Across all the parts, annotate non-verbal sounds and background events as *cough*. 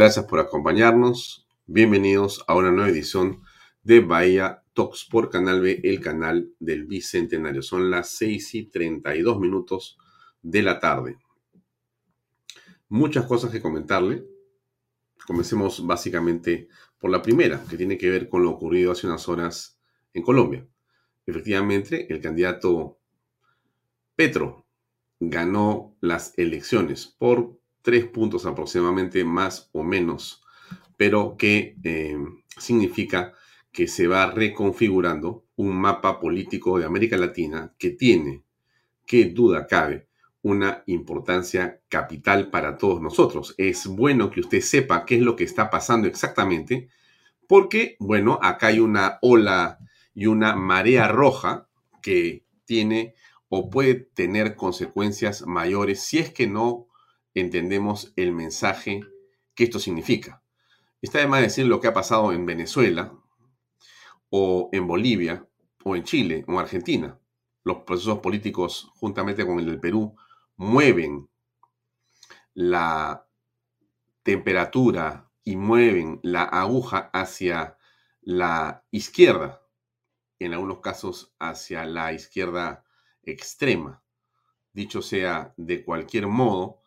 Gracias por acompañarnos. Bienvenidos a una nueva edición de Bahía Talks por Canal B, el canal del Bicentenario. Son las 6 y 32 minutos de la tarde. Muchas cosas que comentarle. Comencemos básicamente por la primera, que tiene que ver con lo ocurrido hace unas horas en Colombia. Efectivamente, el candidato Petro ganó las elecciones por tres puntos aproximadamente más o menos, pero que eh, significa que se va reconfigurando un mapa político de América Latina que tiene, qué duda cabe, una importancia capital para todos nosotros. Es bueno que usted sepa qué es lo que está pasando exactamente, porque, bueno, acá hay una ola y una marea roja que tiene o puede tener consecuencias mayores si es que no entendemos el mensaje que esto significa. Está de más decir lo que ha pasado en Venezuela, o en Bolivia, o en Chile, o en Argentina. Los procesos políticos, juntamente con el del Perú, mueven la temperatura y mueven la aguja hacia la izquierda, en algunos casos hacia la izquierda extrema. Dicho sea de cualquier modo,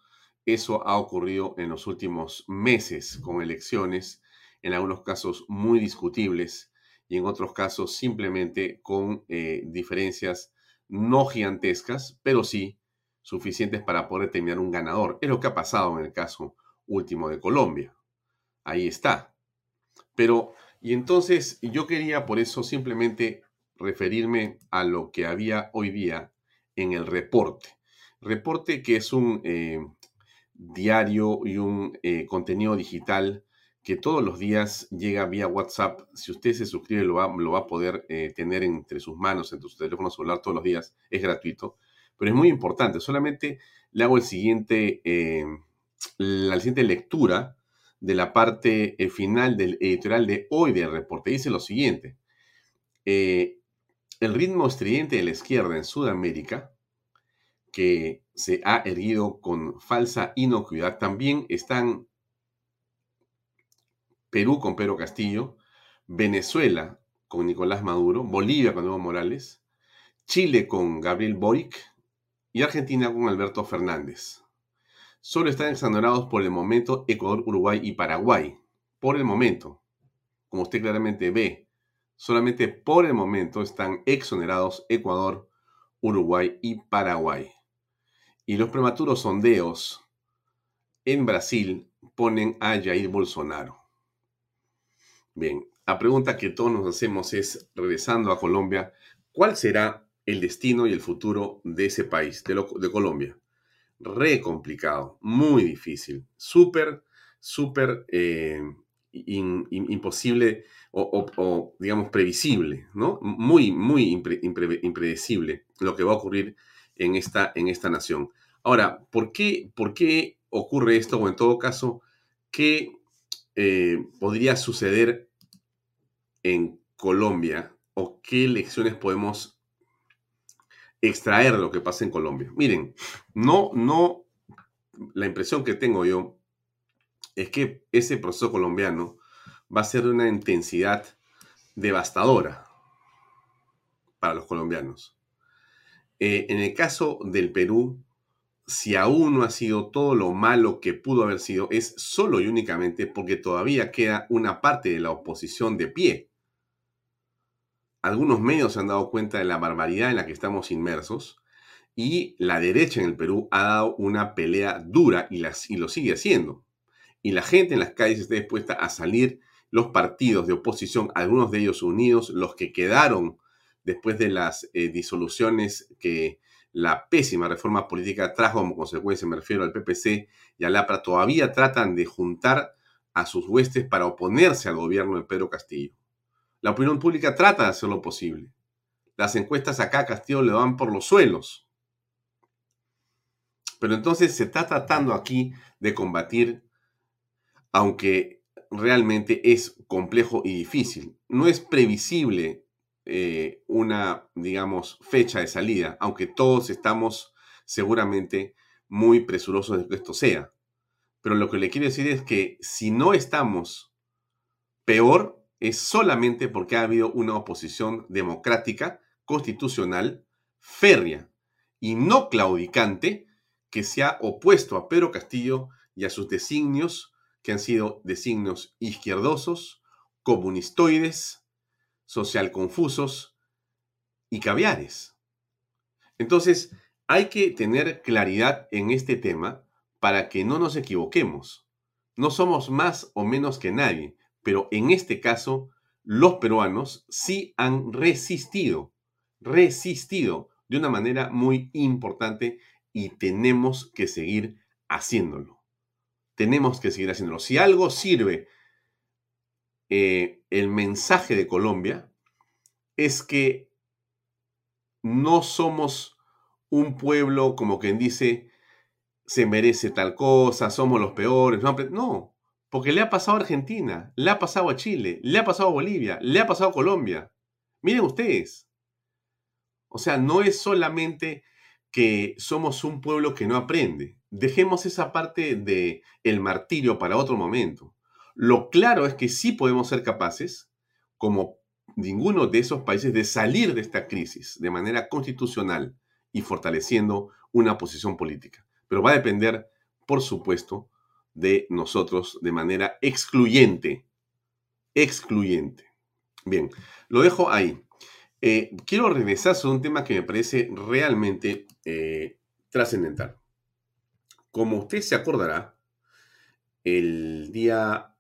eso ha ocurrido en los últimos meses con elecciones, en algunos casos muy discutibles y en otros casos simplemente con eh, diferencias no gigantescas, pero sí suficientes para poder determinar un ganador. Es lo que ha pasado en el caso último de Colombia. Ahí está. Pero, y entonces yo quería por eso simplemente referirme a lo que había hoy día en el reporte. Reporte que es un eh, diario y un eh, contenido digital que todos los días llega vía WhatsApp. Si usted se suscribe, lo va, lo va a poder eh, tener entre sus manos, en su teléfono celular todos los días. Es gratuito, pero es muy importante. Solamente le hago el siguiente, eh, la siguiente lectura de la parte final del editorial de hoy del reporte. Dice lo siguiente. el ritmo estridente de la izquierda en Sudamérica que se ha erguido con falsa inocuidad. También están Perú con Pedro Castillo, Venezuela con Nicolás Maduro, Bolivia con Evo Morales, Chile con Gabriel Boric y Argentina con Alberto Fernández. Solo están exonerados por el momento Ecuador, Uruguay y Paraguay. Por el momento, como usted claramente ve, solamente por el momento están exonerados Ecuador, Uruguay y Paraguay. Y los prematuros sondeos en Brasil ponen a Jair Bolsonaro. Bien, la pregunta que todos nos hacemos es, regresando a Colombia, ¿cuál será el destino y el futuro de ese país, de, Colombia? Re complicado, muy difícil, súper, súper eh, imposible o, digamos, previsible, ¿no? Muy, muy impredecible lo que va a ocurrir en esta, en esta nación. Ahora, ¿por qué, ¿por qué ocurre esto? O en todo caso, ¿qué eh, podría suceder en Colombia? ¿O qué lecciones podemos extraer de lo que pasa en Colombia? Miren, no, no, la impresión que tengo yo es que ese proceso colombiano va a ser de una intensidad devastadora para los colombianos. Eh, en el caso del Perú, si aún no ha sido todo lo malo que pudo haber sido, es solo y únicamente porque todavía queda una parte de la oposición de pie. Algunos medios se han dado cuenta de la barbaridad en la que estamos inmersos y la derecha en el Perú ha dado una pelea dura y, y lo sigue haciendo. Y la gente en las calles está dispuesta a salir, los partidos de oposición, algunos de ellos unidos, los que quedaron después de las eh, disoluciones que la pésima reforma política trajo como consecuencia, me refiero al PPC y al APRA, todavía tratan de juntar a sus huestes para oponerse al gobierno de Pedro Castillo. La opinión pública trata de hacer lo posible. Las encuestas acá a Castillo le van por los suelos. Pero entonces se está tratando aquí de combatir, aunque realmente es complejo y difícil. No es previsible eh, una, digamos, fecha de salida, aunque todos estamos seguramente muy presurosos de que esto sea. Pero lo que le quiero decir es que si no estamos peor, es solamente porque ha habido una oposición democrática, constitucional, férrea y no claudicante que se ha opuesto a Pedro Castillo y a sus designios, que han sido designios izquierdosos, comunistoides, social confusos y caviares. Entonces, hay que tener claridad en este tema para que no nos equivoquemos. No somos más o menos que nadie, pero en este caso, los peruanos sí han resistido, resistido de una manera muy importante y tenemos que seguir haciéndolo. Tenemos que seguir haciéndolo. Si algo sirve eh, el mensaje de Colombia es que no somos un pueblo como quien dice se merece tal cosa, somos los peores. No, porque le ha pasado a Argentina, le ha pasado a Chile, le ha pasado a Bolivia, le ha pasado a Colombia. Miren ustedes. O sea, no es solamente que somos un pueblo que no aprende. Dejemos esa parte de el martirio para otro momento. Lo claro es que sí podemos ser capaces, como ninguno de esos países, de salir de esta crisis de manera constitucional y fortaleciendo una posición política. Pero va a depender, por supuesto, de nosotros de manera excluyente. Excluyente. Bien, lo dejo ahí. Eh, quiero regresar sobre un tema que me parece realmente eh, trascendental. Como usted se acordará, el día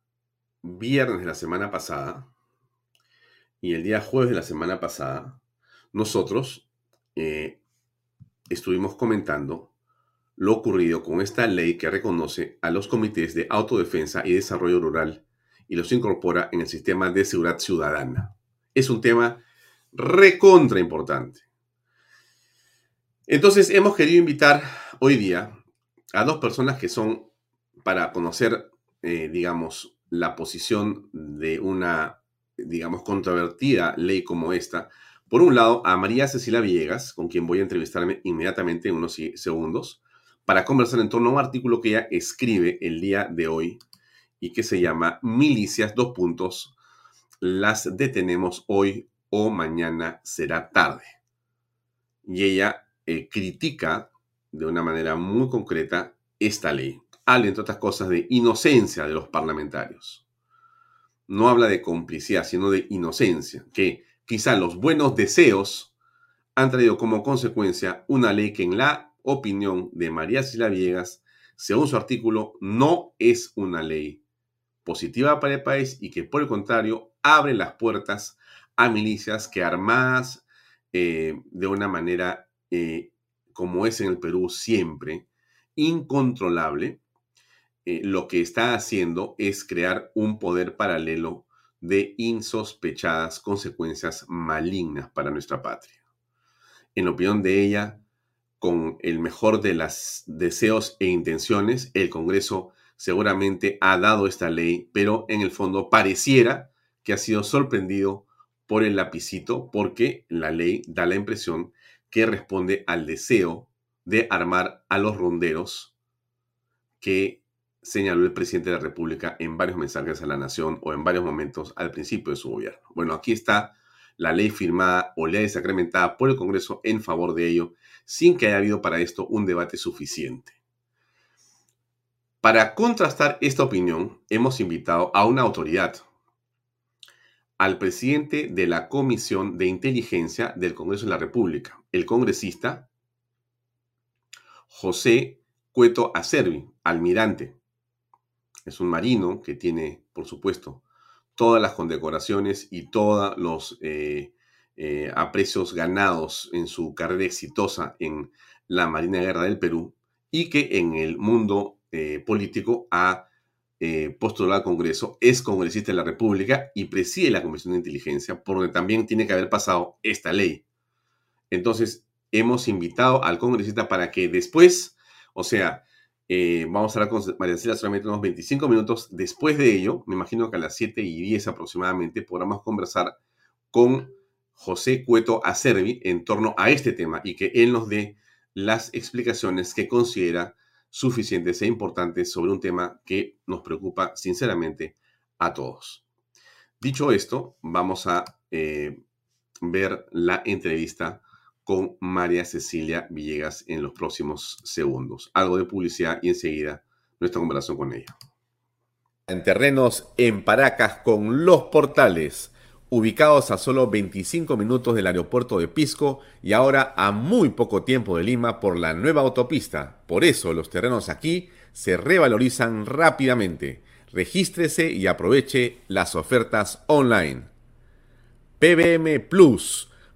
viernes de la semana pasada y el día jueves de la semana pasada, nosotros eh, estuvimos comentando lo ocurrido con esta ley que reconoce a los comités de autodefensa y desarrollo rural y los incorpora en el sistema de seguridad ciudadana. Es un tema recontra importante. Entonces hemos querido invitar hoy día a dos personas que son para conocer, eh, digamos, la posición de una, digamos, controvertida ley como esta. Por un lado, a María Cecilia Villegas, con quien voy a entrevistarme inmediatamente en unos segundos, para conversar en torno a un artículo que ella escribe el día de hoy y que se llama Milicias, dos puntos, las detenemos hoy o mañana será tarde. Y ella eh, critica de una manera muy concreta esta ley habla, entre otras cosas, de inocencia de los parlamentarios. No habla de complicidad, sino de inocencia, que quizá los buenos deseos han traído como consecuencia una ley que en la opinión de María Sila Viegas, según su artículo, no es una ley positiva para el país y que por el contrario abre las puertas a milicias que armadas eh, de una manera eh, como es en el Perú siempre, incontrolable, eh, lo que está haciendo es crear un poder paralelo de insospechadas consecuencias malignas para nuestra patria. En opinión de ella, con el mejor de los deseos e intenciones, el Congreso seguramente ha dado esta ley, pero en el fondo pareciera que ha sido sorprendido por el lapicito porque la ley da la impresión que responde al deseo de armar a los ronderos que señaló el presidente de la República en varios mensajes a la nación o en varios momentos al principio de su gobierno. Bueno, aquí está la ley firmada o ley sacramentada por el Congreso en favor de ello, sin que haya habido para esto un debate suficiente. Para contrastar esta opinión, hemos invitado a una autoridad, al presidente de la Comisión de Inteligencia del Congreso de la República, el congresista José Cueto Acervi, almirante. Es un marino que tiene, por supuesto, todas las condecoraciones y todos los eh, eh, aprecios ganados en su carrera exitosa en la Marina Guerra del Perú y que en el mundo eh, político ha postulado al Congreso, es congresista de la República y preside la Comisión de Inteligencia, por donde también tiene que haber pasado esta ley. Entonces, hemos invitado al congresista para que después, o sea, eh, vamos a hablar con María Cecilia solamente unos 25 minutos. Después de ello, me imagino que a las 7 y 10 aproximadamente podamos conversar con José Cueto Acervi en torno a este tema y que él nos dé las explicaciones que considera suficientes e importantes sobre un tema que nos preocupa sinceramente a todos. Dicho esto, vamos a eh, ver la entrevista con María Cecilia Villegas en los próximos segundos. Algo de publicidad y enseguida nuestra conversación con ella. En terrenos en Paracas con Los Portales, ubicados a solo 25 minutos del aeropuerto de Pisco y ahora a muy poco tiempo de Lima por la nueva autopista. Por eso los terrenos aquí se revalorizan rápidamente. Regístrese y aproveche las ofertas online. PBM Plus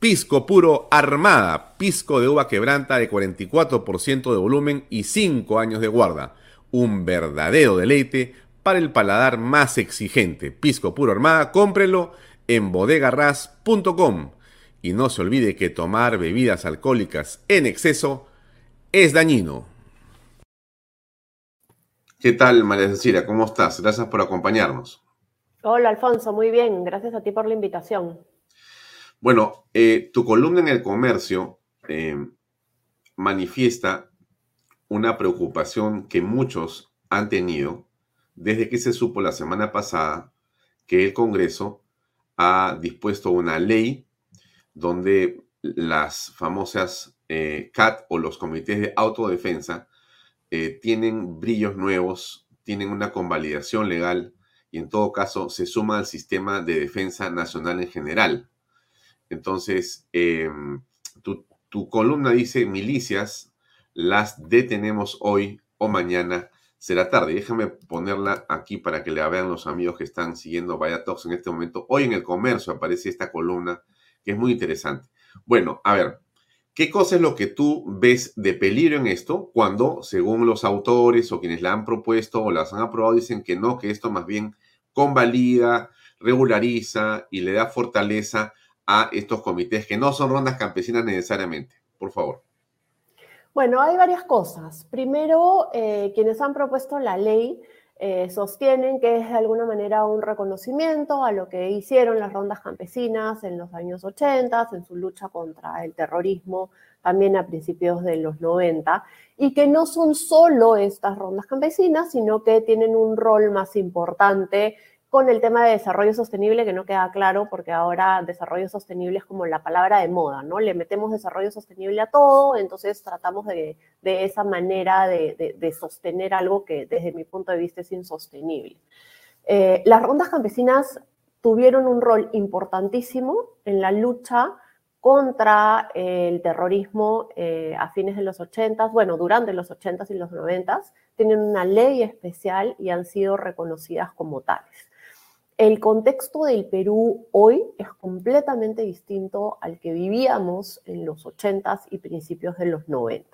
Pisco puro Armada, pisco de uva quebranta de 44% de volumen y 5 años de guarda. Un verdadero deleite para el paladar más exigente. Pisco puro Armada, cómprelo en bodegarras.com. Y no se olvide que tomar bebidas alcohólicas en exceso es dañino. ¿Qué tal, María Cecilia? ¿Cómo estás? Gracias por acompañarnos. Hola, Alfonso. Muy bien. Gracias a ti por la invitación. Bueno, eh, tu columna en el comercio eh, manifiesta una preocupación que muchos han tenido desde que se supo la semana pasada que el Congreso ha dispuesto una ley donde las famosas eh, CAT o los comités de autodefensa tienen brillos nuevos, tienen una convalidación legal y en todo caso se suma al sistema de defensa nacional en general. Entonces, em, tu, columna dice milicias, las detenemos hoy o mañana será tarde. Déjame ponerla aquí para que la vean los amigos que están siguiendo Vaya Talks en este momento. Hoy en el comercio aparece esta columna que es muy interesante. Bueno, a ver, ¿qué cosa es lo que tú ves de peligro en esto cuando, según los autores o quienes la han propuesto o las han aprobado, dicen que no, que esto más bien convalida, regulariza y le da fortaleza a estos comités que no son rondas campesinas necesariamente? Por favor. Bueno, hay varias cosas. Primero, eh, quienes han propuesto la ley eh, sostienen que es de alguna manera un reconocimiento a lo que hicieron las rondas campesinas en los años 80, en su lucha contra el terrorismo, también a principios de los 90, y que no son solo estas rondas campesinas, sino que tienen un rol más importante con el tema de desarrollo sostenible que no queda claro porque ahora desarrollo sostenible es como la palabra de moda, ¿no? Le metemos desarrollo sostenible a todo, entonces tratamos de, de esa manera de, de, sostener algo que desde mi punto de vista es insostenible. Eh, las rondas campesinas tuvieron un rol importantísimo en la lucha contra el terrorismo eh, a fines de los 80, bueno, durante los 80 y los 90, tienen una ley especial y han sido reconocidas como tales. El contexto del Perú hoy es completamente distinto al que vivíamos en los 80s y principios de los 90.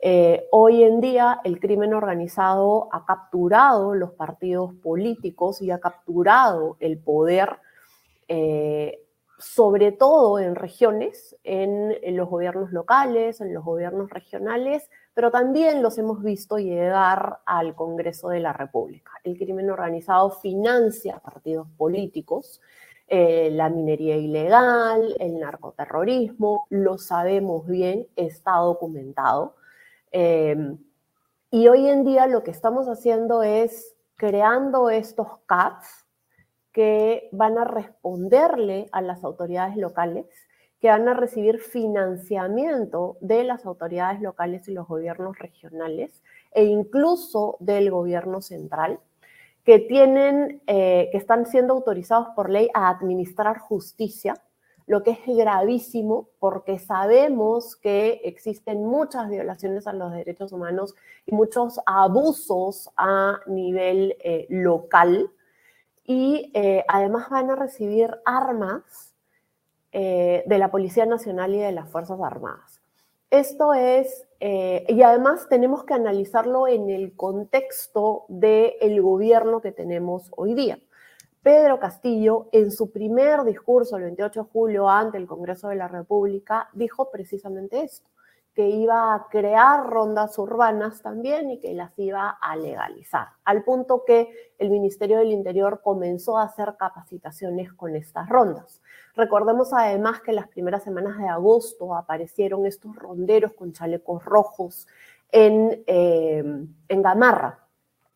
Eh, hoy en día el crimen organizado ha capturado los partidos políticos y ha capturado el poder eh, sobre todo en regiones, en, los gobiernos locales, en los gobiernos regionales, pero también los hemos visto llegar al Congreso de la República. El crimen organizado financia partidos políticos, eh, la minería ilegal, el narcoterrorismo, lo sabemos bien, está documentado. Eh, y hoy en día lo que estamos haciendo es creando estos CATs, que van a responderle a las autoridades locales, que van a recibir financiamiento de las autoridades locales y los gobiernos regionales e incluso del gobierno central, que tienen, eh, que están siendo autorizados por ley a administrar justicia, lo que es gravísimo porque sabemos que existen muchas violaciones a los derechos humanos y muchos abusos a nivel eh, local. Y eh, además van a recibir armas eh, de la Policía Nacional y de las Fuerzas Armadas. Esto es, eh, y además tenemos que analizarlo en el contexto del gobierno que tenemos hoy día. Pedro Castillo, en su primer discurso el 28 de julio ante el Congreso de la República, dijo precisamente esto que iba a crear rondas urbanas también y que las iba a legalizar, al punto que el Ministerio del Interior comenzó a hacer capacitaciones con estas rondas. Recordemos además que en las primeras semanas de agosto aparecieron estos ronderos con chalecos rojos en, eh, en Gamarra,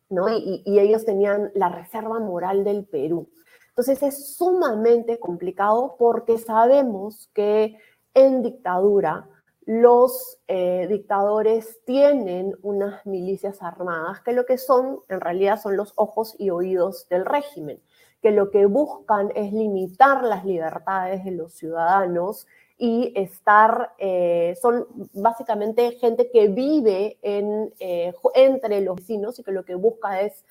¿no? Y, ellos tenían la Reserva Moral del Perú. Entonces es sumamente complicado porque sabemos que en dictadura, los eh, dictadores tienen unas milicias armadas que lo que son, en realidad, son los ojos y oídos del régimen, que lo que buscan es limitar las libertades de los ciudadanos y estar, eh, son básicamente gente que vive en, eh, entre los vecinos y que lo que busca es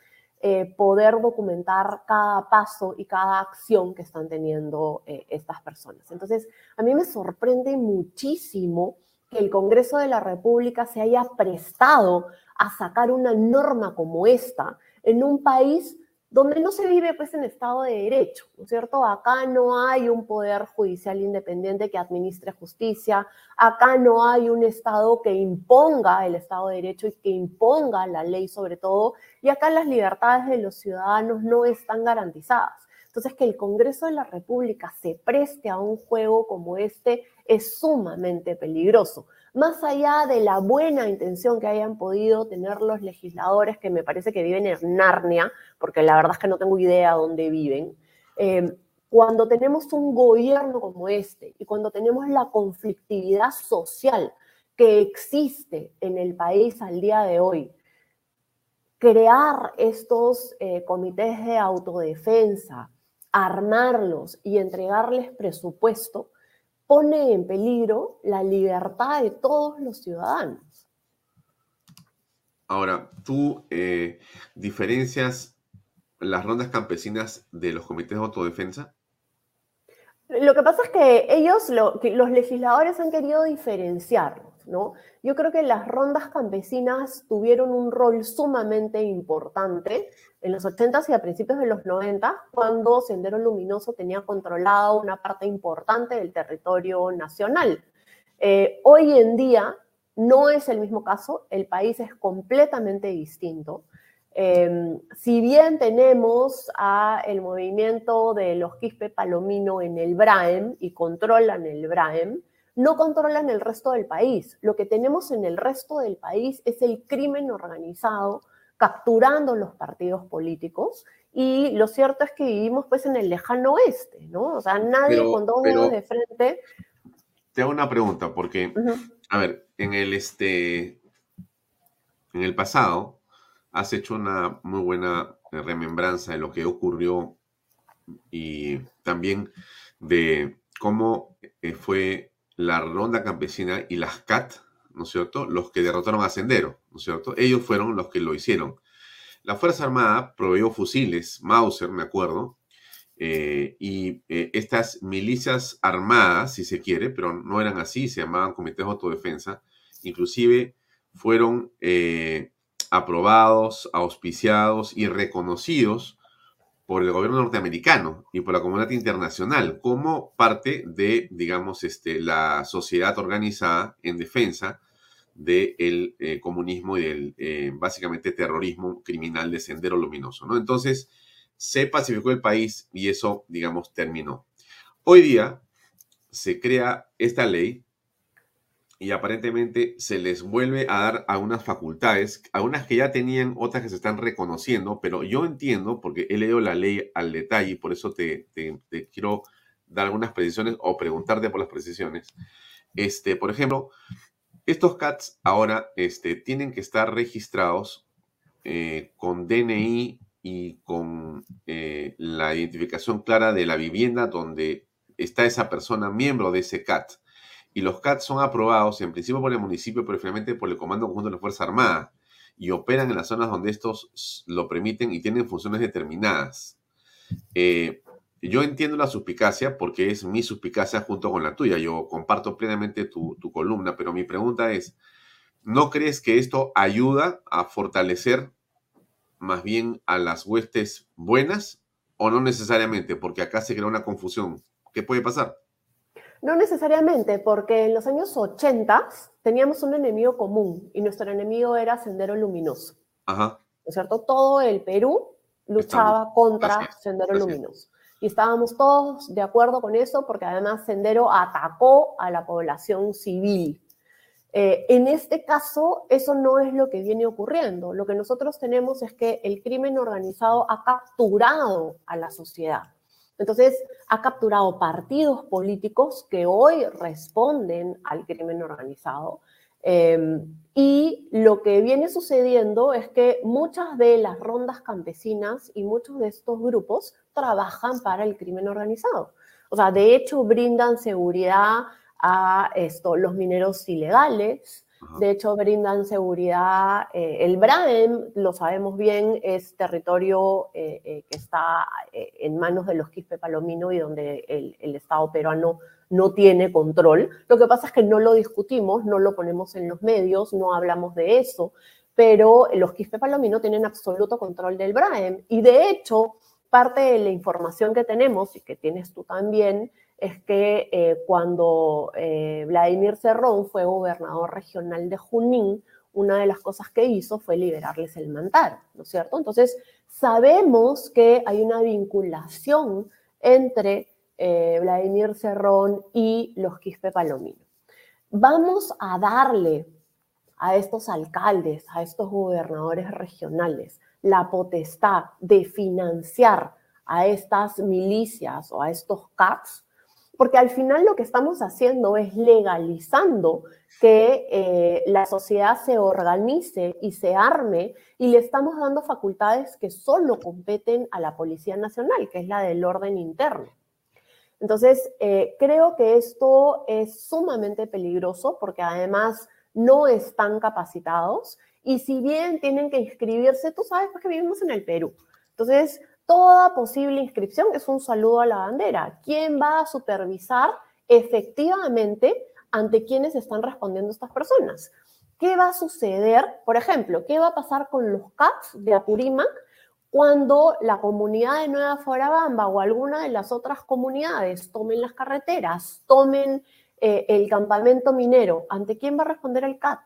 poder documentar cada paso y cada acción que están teniendo estas personas. Entonces, a mí me sorprende muchísimo que el Congreso de la República se haya prestado a sacar una norma como esta en un país donde no se vive pues en Estado de Derecho, ¿no es cierto? Acá no hay un poder judicial independiente que administre justicia, acá no hay un Estado que imponga el Estado de Derecho y que imponga la ley sobre todo, y acá las libertades de los ciudadanos no están garantizadas. Entonces, que el Congreso de la República se preste a un juego como este es sumamente peligroso. Más allá de la buena intención que hayan podido tener los legisladores, que me parece que viven en Narnia, porque la verdad es que no tengo idea dónde viven, eh, cuando tenemos un gobierno como este y cuando tenemos la conflictividad social que existe en el país al día de hoy, crear estos eh, comités de autodefensa, armarlos y entregarles presupuesto, pone en peligro la libertad de todos los ciudadanos. Ahora, tú eh, diferencias las rondas campesinas de los comités de autodefensa. Lo que pasa es que ellos, los legisladores han querido diferenciarlos, ¿no? Yo creo que las rondas campesinas tuvieron un rol sumamente importante en los 80s y a principios de los 90, cuando Sendero Luminoso tenía controlado una parte importante del territorio nacional. Eh, hoy en día no es el mismo caso, el país es completamente distinto. Em, si bien tenemos a el movimiento de los Quispe Palomino en el BRAEM y controlan el BRAEM, no controlan el resto del país. Lo que tenemos en el resto del país es el crimen organizado capturando los partidos políticos y lo cierto es que vivimos pues en el lejano oeste, ¿no? O sea, nadie con dos dedos de frente. Te hago una pregunta porque, a ver, en el este, en el pasado has hecho una muy buena remembranza de lo que ocurrió y también de cómo eh, fue la ronda campesina y las CAT, ¿no es cierto? Los que derrotaron a Sendero, ¿no es cierto? Ellos fueron los que lo hicieron. La Fuerza Armada proveyó fusiles, Mauser, me acuerdo, eh, y eh, estas milicias armadas, si se quiere, pero no eran así, se llamaban comités de autodefensa, inclusive fueron eh, aprobados, auspiciados y reconocidos por el gobierno norteamericano y por la comunidad internacional como parte de, digamos, este, la sociedad organizada en defensa del eh, comunismo y del, eh, básicamente, terrorismo criminal de Sendero Luminoso, ¿no? Entonces, se pacificó el país y eso, digamos, terminó. Hoy día se crea esta ley y aparentemente se les vuelve a dar algunas facultades, algunas que ya tenían, otras que se están reconociendo, pero yo entiendo, porque he leído la ley al detalle y por eso te, quiero dar algunas precisiones o preguntarte por las precisiones. Este, por ejemplo, estos CATs ahora este, tienen que estar registrados eh, con DNI y con eh, la identificación clara de la vivienda donde está esa persona miembro de ese CAT y los CAT son aprobados en principio por el municipio, pero finalmente por el Comando Conjunto de la Fuerza Armada y operan en las zonas donde estos lo permiten y tienen funciones determinadas. Eh, yo entiendo la suspicacia porque es mi suspicacia junto con la tuya. Yo comparto plenamente tu, tu columna, pero mi pregunta es, ¿no crees que esto ayuda a fortalecer más bien a las huestes buenas o no necesariamente? Porque acá se crea una confusión. ¿Qué puede pasar? No necesariamente, porque en los años 80 teníamos un enemigo común y nuestro enemigo era Sendero Luminoso. Ajá. ¿No es cierto? Todo el Perú luchaba contra Sendero Luminoso. Y estábamos todos de acuerdo con eso porque además Sendero atacó a la población civil. Eh, en este caso, eso no es lo que viene ocurriendo. Lo que nosotros tenemos es que el crimen organizado ha capturado a la sociedad. Entonces, ha capturado partidos políticos que hoy responden al crimen organizado. Em, y lo que viene sucediendo es que muchas de las rondas campesinas y muchos de estos grupos trabajan para el crimen organizado. O sea, de hecho, brindan seguridad a esto, los mineros ilegales, de hecho, brindan seguridad. Eh, el BRAEM, lo sabemos bien, es territorio eh, eh, que está en manos de los Quispe Palomino y donde el, el, Estado peruano no tiene control. Lo que pasa es que no lo discutimos, no lo ponemos en los medios, no hablamos de eso, pero los Quispe Palomino tienen absoluto control del BRAEM. Y de hecho, parte de la información que tenemos y que tienes tú también es que eh, cuando eh, Vladimir Cerrón fue gobernador regional de Junín, una de las cosas que hizo fue liberarles el mantar, ¿no es cierto? Entonces, sabemos que hay una vinculación entre eh, Vladimir Cerrón y los Quispe Palomino. Vamos a darle a estos alcaldes, a estos gobernadores regionales, la potestad de financiar a estas milicias o a estos CATs porque al final lo que estamos haciendo es legalizando que eh, la sociedad se organice y se arme y le estamos dando facultades que solo competen a la Policía Nacional, que es la del orden interno. Entonces, eh, creo que esto es sumamente peligroso porque además no están capacitados y si bien tienen que inscribirse, tú sabes pues, que vivimos en el Perú. Entonces, toda posible inscripción es un saludo a la bandera. ¿Quién va a supervisar efectivamente ante quienes están respondiendo estas personas? ¿Qué va a suceder? Por ejemplo, ¿qué va a pasar con los CATs de Apurímac cuando la comunidad de Nueva Forabamba o alguna de las otras comunidades tomen las carreteras, tomen eh, el campamento minero? ¿Ante quién va a responder el CAT?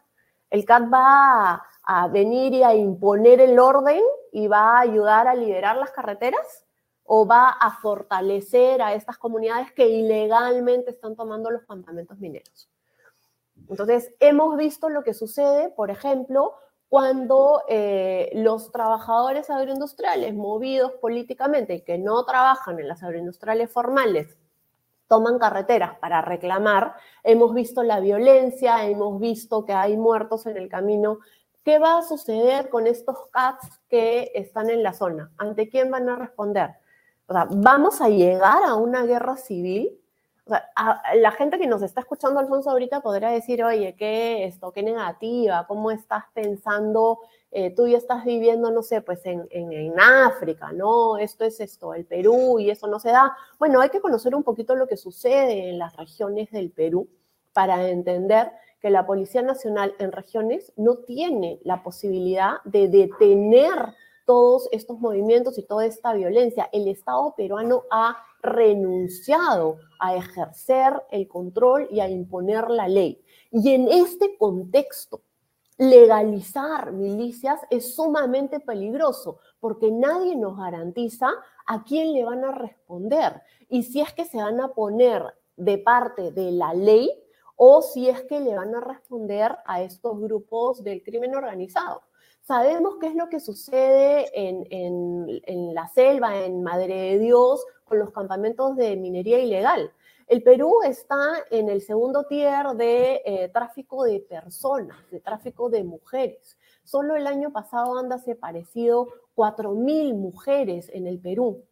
El CAT va a venir y a imponer el orden y va a ayudar a liberar las carreteras o va a fortalecer a estas comunidades que ilegalmente están tomando los campamentos mineros. Entonces, hemos visto lo que sucede, por ejemplo, cuando eh, los trabajadores agroindustriales movidos políticamente y que no trabajan en las agroindustriales formales toman carreteras para reclamar, hemos visto la violencia, hemos visto que hay muertos en el camino ¿Qué va a suceder con estos CATs que están en la zona? ¿Ante quién van a responder? O sea, ¿vamos a llegar a una guerra civil? O sea, la gente que nos está escuchando, Alfonso, ahorita podrá decir, oye, ¿qué esto? ¿Qué negativa? ¿Cómo estás pensando? Eh, tú ya estás viviendo, no sé, pues en, en, en, África, ¿no? Esto es esto, el Perú y eso no se da. Bueno, hay que conocer un poquito lo que sucede en las regiones del Perú para entender que la Policía Nacional en regiones no tiene la posibilidad de detener todos estos movimientos y toda esta violencia. El Estado peruano ha renunciado a ejercer el control y a imponer la ley. Y en este contexto, legalizar milicias es sumamente peligroso porque nadie nos garantiza a quién le van a responder y si es que se van a poner de parte de la ley o si es que le van a responder a estos grupos del crimen organizado. Sabemos qué es lo que sucede en, la selva, en Madre de Dios, con los campamentos de minería ilegal. El Perú está en el segundo tier de eh, tráfico de personas, de tráfico de mujeres. Solo el año pasado han desaparecido 4.000 mujeres en el Perú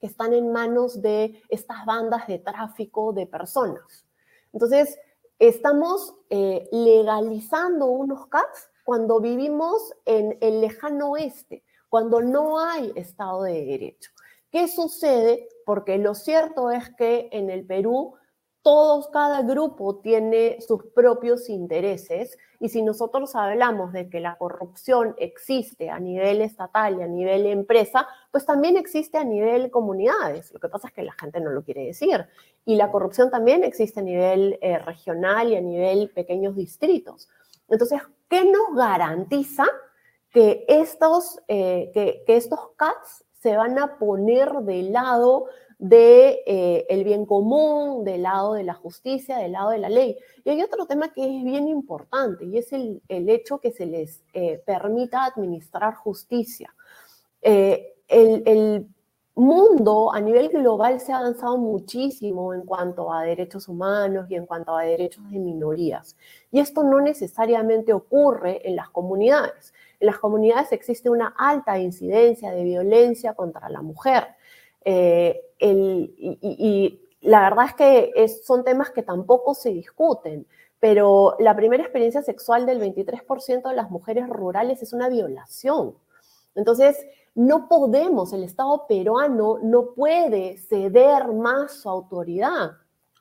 que están en manos de estas bandas de tráfico de personas. Entonces, estamos eh, legalizando unos CATs cuando vivimos en el lejano oeste, cuando no hay Estado de Derecho. ¿Qué sucede? Porque lo cierto es que en el Perú todos, cada grupo tiene sus propios intereses y si nosotros hablamos de que la corrupción existe a nivel estatal y a nivel empresa, pues también existe a nivel comunidades. Lo que pasa es que la gente no lo quiere decir. Y la corrupción también existe a nivel eh, regional y a nivel pequeños distritos. Entonces, ¿qué nos garantiza que estos, eh, que, estos CATs se van a poner del lado del de, eh, el bien común, del lado de la justicia, del lado de la ley. Y hay otro tema que es bien importante y es el, hecho que se les eh, permita administrar justicia. el, el, mundo a nivel global se ha avanzado muchísimo en cuanto a derechos humanos y en cuanto a derechos de minorías. Y esto no necesariamente ocurre en las comunidades. En las comunidades existe una alta incidencia de violencia contra la mujer. Eh, y, la verdad es que son temas que tampoco se discuten, pero la primera experiencia sexual del 23% de las mujeres rurales es una violación. Entonces, no podemos, el Estado peruano no puede ceder más su autoridad.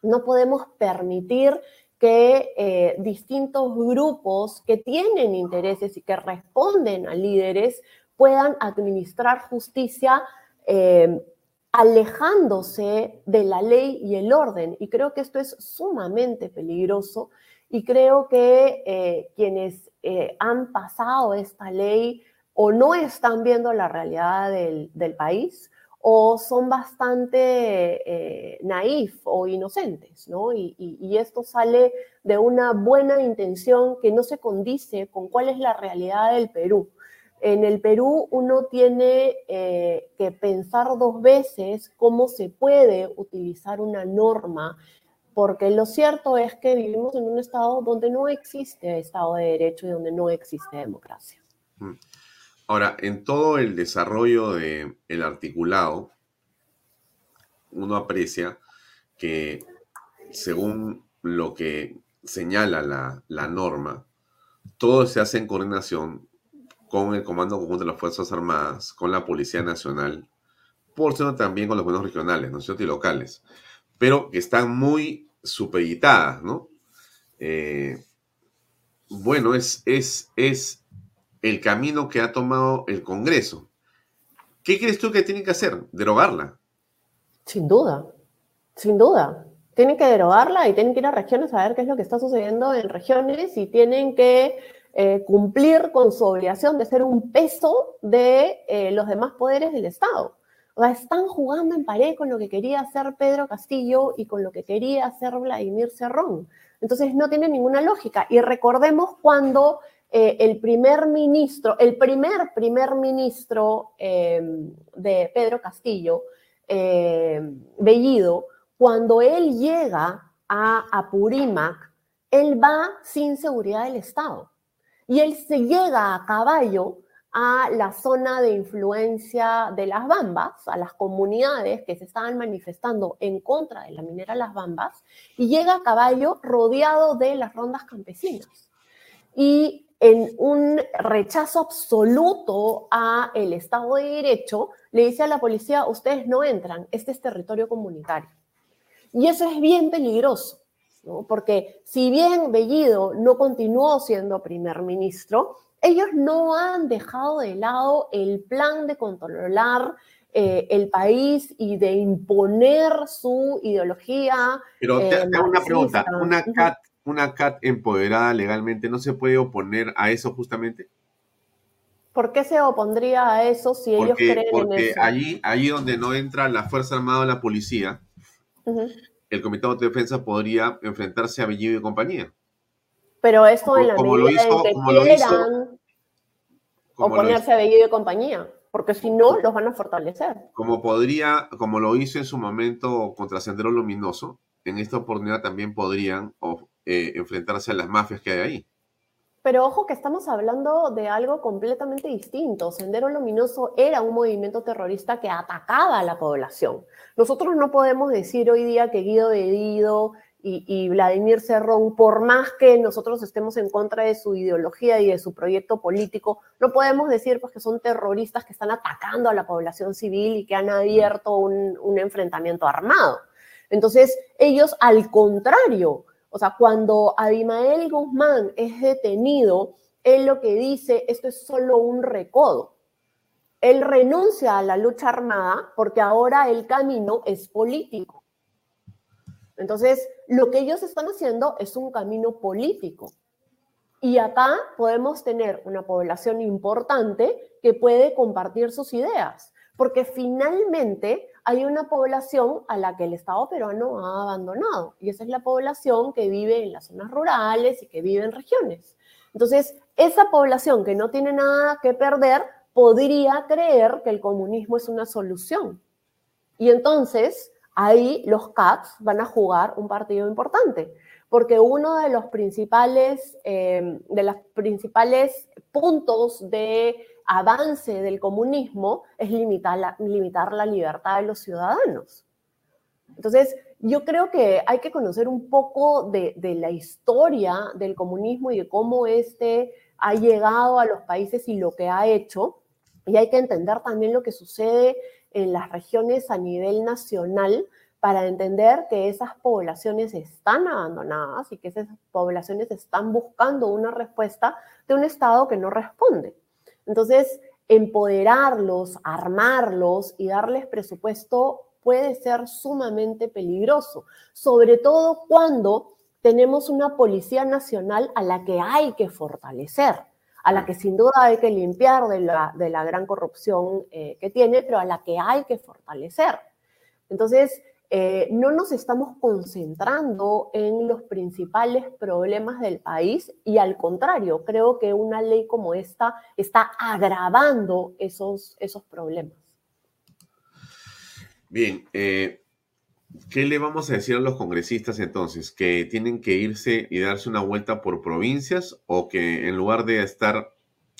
No podemos permitir que eh, distintos grupos que tienen intereses y que responden a líderes puedan administrar justicia eh, alejándose de la ley y el orden. Y creo que esto es sumamente peligroso y creo que eh, quienes han pasado esta ley o no están viendo la realidad del, país o son bastante eh, naif o inocentes, ¿no? Y, esto sale de una buena intención que no se condice con cuál es la realidad del Perú. En el Perú uno tiene eh, que pensar dos veces cómo se puede utilizar una norma, porque lo cierto es que vivimos en un estado donde no existe Estado de Derecho y donde no existe democracia. Mm. Ahora, en todo el desarrollo del el articulado, uno aprecia que según lo que señala la, la, norma, todo se hace en coordinación con el Comando Conjunto de las Fuerzas Armadas, con la Policía Nacional, por cierto también con los gobiernos regionales, ¿no es cierto? Y locales, pero que están muy supeditadas, ¿no? Eh, bueno, es, es, es el camino que ha tomado el Congreso. ¿Qué crees tú que tiene que hacer? ¿Derogarla? Sin duda, sin duda. Tienen que derogarla y tienen que ir a regiones a ver qué es lo que está sucediendo en regiones y tienen que eh, cumplir con su obligación de ser un peso de eh, los demás poderes del Estado. O sea, están jugando en pared con lo que quería hacer Pedro Castillo y con lo que quería hacer Vladimir Cerrón. Entonces no tiene ninguna lógica. Y recordemos cuando eh, el primer ministro, el primer primer ministro em, de Pedro Castillo, em, Bellido, cuando él llega a Apurímac, él va sin seguridad del Estado. Y él se llega a caballo a la zona de influencia de las Bambas, a las comunidades que se estaban manifestando en contra de la minera Las Bambas, y llega a caballo rodeado de las rondas campesinas. Y en un rechazo absoluto a el Estado de Derecho, le dice a la policía, ustedes no entran, este es territorio comunitario. Y eso es bien peligroso, porque si bien Bellido no continuó siendo primer ministro, ellos no han dejado de lado el plan de controlar eh, el país y de imponer su ideología. Pero te, hago una pregunta, ¿una CAT, ¿una CAT empoderada legalmente no se puede oponer a eso justamente? ¿Por qué se opondría a eso si ellos creen en eso? Porque allí, allí donde no entra la Fuerza Armada o la policía, el Comité de Defensa podría enfrentarse a Bellido y compañía. Pero esto en la medida en que quieran oponerse a Bellido y compañía, porque si no, los van a fortalecer. Como podría, como lo hizo en su momento contra Sendero Luminoso, en esta oportunidad también podrían eh, enfrentarse a las mafias que hay ahí. Pero ojo que estamos hablando de algo completamente distinto. Sendero Luminoso era un movimiento terrorista que atacaba a la población. Nosotros no podemos decir hoy día que Guido de y, y, Vladimir Cerrón, por más que nosotros estemos en contra de su ideología y de su proyecto político, no podemos decir pues, que son terroristas que están atacando a la población civil y que han abierto un enfrentamiento armado. Entonces, ellos, al contrario, o sea, cuando Abimael Guzmán es detenido, él lo que dice, esto es solo un recodo. Él renuncia a la lucha armada porque ahora el camino es político. Entonces, lo que ellos están haciendo es un camino político. Y acá podemos tener una población importante que puede compartir sus ideas, porque finalmente hay una población a la que el Estado peruano ha abandonado, y esa es la población que vive en las zonas rurales y que vive en regiones. Entonces, esa población que no tiene nada que perder podría creer que el comunismo es una solución. Y entonces, ahí los CAPs van a jugar un partido importante, porque uno de los principales, eh, de los principales puntos de avance del comunismo es limitar la, libertad de los ciudadanos. Entonces, yo creo que hay que conocer un poco de, de, la historia del comunismo y de cómo este ha llegado a los países y lo que ha hecho. Y hay que entender también lo que sucede en las regiones a nivel nacional para entender que esas poblaciones están abandonadas y que esas poblaciones están buscando una respuesta de un Estado que no responde. Entonces, empoderarlos, armarlos y darles presupuesto puede ser sumamente peligroso, sobre todo cuando tenemos una Policía Nacional a la que hay que fortalecer, a la que sin duda hay que limpiar de la, gran corrupción eh, que tiene, pero a la que hay que fortalecer. Entonces, eh, no nos estamos concentrando en los principales problemas del país y al contrario, creo que una ley como esta está agravando esos, esos problemas. Bien, eh, ¿qué le vamos a decir a los congresistas entonces? ¿Que tienen que irse y darse una vuelta por provincias o que en lugar de estar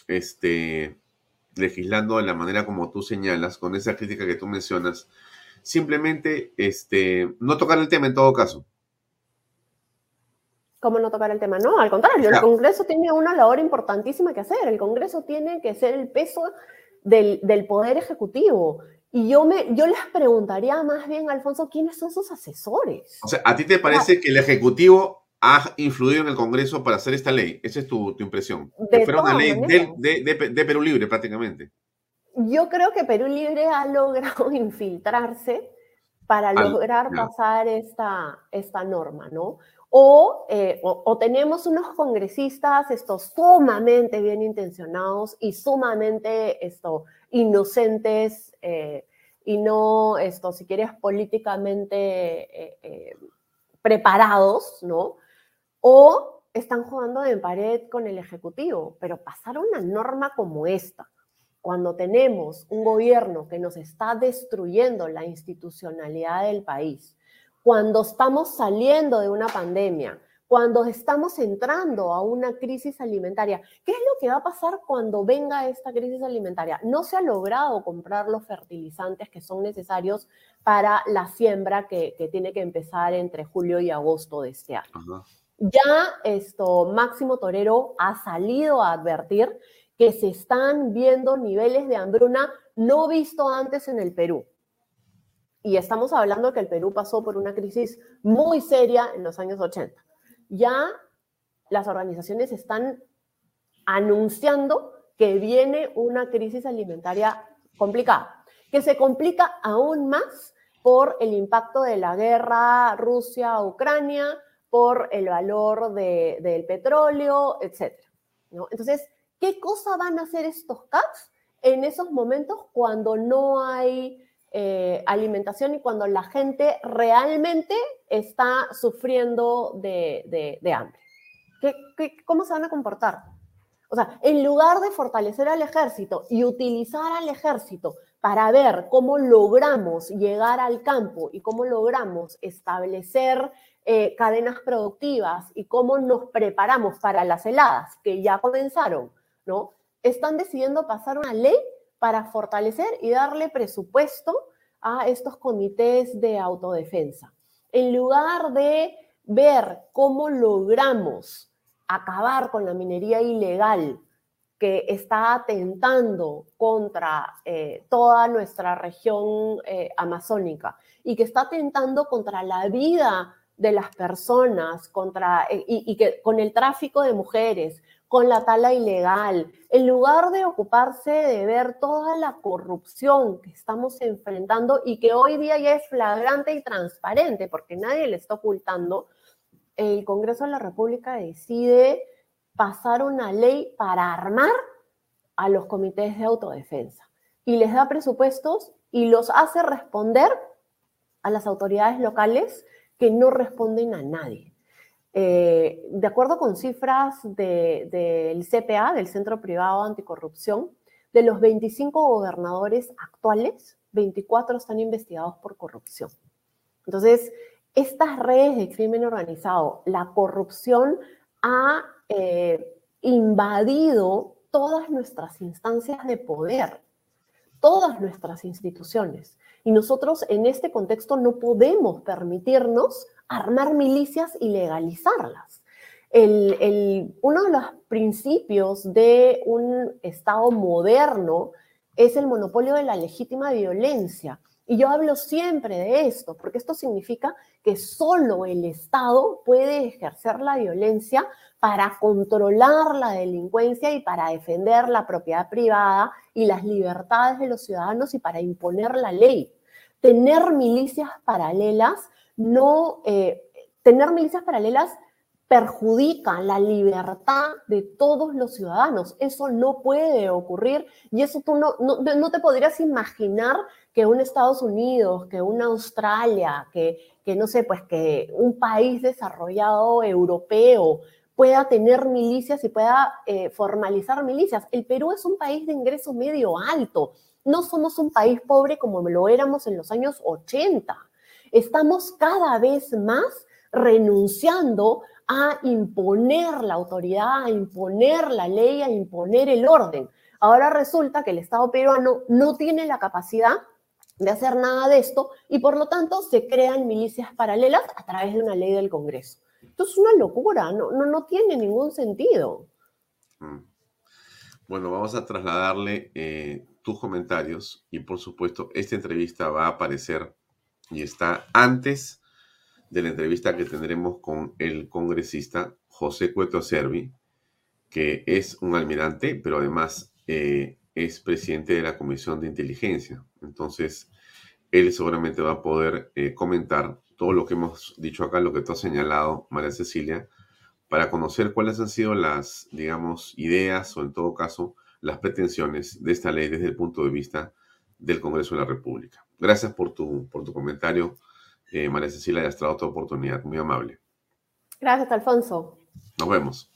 este, legislando de la manera como tú señalas, con esa crítica que tú mencionas, simplemente este, no tocar el tema en todo caso. ¿Cómo no tocar el tema? No, al contrario, el Congreso tiene una labor importantísima que hacer. El Congreso tiene que ser el peso del, Poder Ejecutivo. Y yo, me, yo les preguntaría más bien, Alfonso, ¿quiénes son sus asesores? O sea, ¿a ti te parece que el Ejecutivo ha influido en el Congreso para hacer esta ley? Esa es tu, impresión. que fuera una ley de Perú Libre prácticamente yo creo que Perú Libre ha logrado *laughs* infiltrarse para lograr pasar esta, esta norma, ¿no? Eh, o, tenemos unos congresistas estos sumamente bien intencionados y sumamente esto, inocentes eh, y no, esto, si quieres, políticamente eh, preparados, ¿no? O están jugando en pared con el Ejecutivo, pero pasar una norma como esta, cuando tenemos un gobierno que nos está destruyendo la institucionalidad del país, cuando estamos saliendo de una pandemia, cuando estamos entrando a una crisis alimentaria, ¿qué es lo que va a pasar cuando venga esta crisis alimentaria? No se ha logrado comprar los fertilizantes que son necesarios para la siembra que, tiene que empezar entre julio y agosto de este año. Ya esto, Máximo Torero ha salido a advertir que se están viendo niveles de hambruna no visto antes en el Perú. Y estamos hablando que el Perú pasó por una crisis muy seria en los años 80. Ya las organizaciones están anunciando que viene una crisis alimentaria complicada, que se complica aún más por el impacto de la guerra Rusia-Ucrania, por el valor del petróleo, etc. Entonces, ¿qué cosa van a hacer estos CAPs en esos momentos cuando no hay eh, alimentación y cuando la gente realmente está sufriendo de, hambre? cómo se van a comportar? O sea, en lugar de fortalecer al ejército y utilizar al ejército para ver cómo logramos llegar al campo y cómo logramos establecer eh, cadenas productivas y cómo nos preparamos para las heladas que ya comenzaron, Están decidiendo pasar una ley para fortalecer y darle presupuesto a estos comités de autodefensa. En lugar de ver cómo logramos acabar con la minería ilegal que está atentando contra eh, toda nuestra región eh, amazónica y que está atentando contra la vida de las personas, contra, eh, y, que con el tráfico de mujeres, con la tala ilegal, en lugar de ocuparse de ver toda la corrupción que estamos enfrentando y que hoy día ya es flagrante y transparente, porque nadie le está ocultando, el Congreso de la República decide pasar una ley para armar a los comités de autodefensa y les da presupuestos y los hace responder a las autoridades locales que no responden a nadie. Eh, de acuerdo con cifras del CPA, del Centro Privado Anticorrupción, de los 25 gobernadores actuales, 24 están investigados por corrupción. Entonces, estas redes de crimen organizado, la corrupción ha eh, invadido todas nuestras instancias de poder, todas nuestras instituciones. Y nosotros en este contexto no podemos permitirnos armar milicias y legalizarlas. uno de los principios de un Estado moderno es el monopolio de la legítima violencia. Y yo hablo siempre de esto, porque esto significa que solo el Estado puede ejercer la violencia para controlar la delincuencia y para defender la propiedad privada y las libertades de los ciudadanos y para imponer la ley. Tener milicias paralelas no, eh, tener milicias paralelas perjudica la libertad de todos los ciudadanos. Eso no puede ocurrir y eso tú no, no, te podrías imaginar que un Estados Unidos, que una Australia, que, que no sé, pues que un país desarrollado europeo pueda tener milicias y pueda eh, formalizar milicias. El Perú es un país de ingreso medio alto. No somos un país pobre como lo éramos en los años 80. Estamos cada vez más renunciando a imponer la autoridad, a imponer la ley, a imponer el orden. Ahora resulta que el Estado peruano no tiene la capacidad de hacer nada de esto y por lo tanto se crean milicias paralelas a través de una ley del Congreso. Esto es una locura, no, no, no tiene ningún sentido. Mm. Bueno, vamos a trasladarle eh, tus comentarios y por supuesto esta entrevista va a aparecer y está antes de la entrevista que tendremos con el congresista José Cueto Servi, que es un almirante, pero además eh, es presidente de la Comisión de Inteligencia. Entonces, él seguramente va a poder eh, comentar todo lo que hemos dicho acá, lo que tú has señalado, María Cecilia, para conocer cuáles han sido las, digamos, ideas o en todo caso las pretensiones de esta ley desde el punto de vista del Congreso de la República. Gracias por tu, por tu comentario, eh, María Cecilia, y has traído otra oportunidad. Muy amable. Gracias, Alfonso. Nos vemos.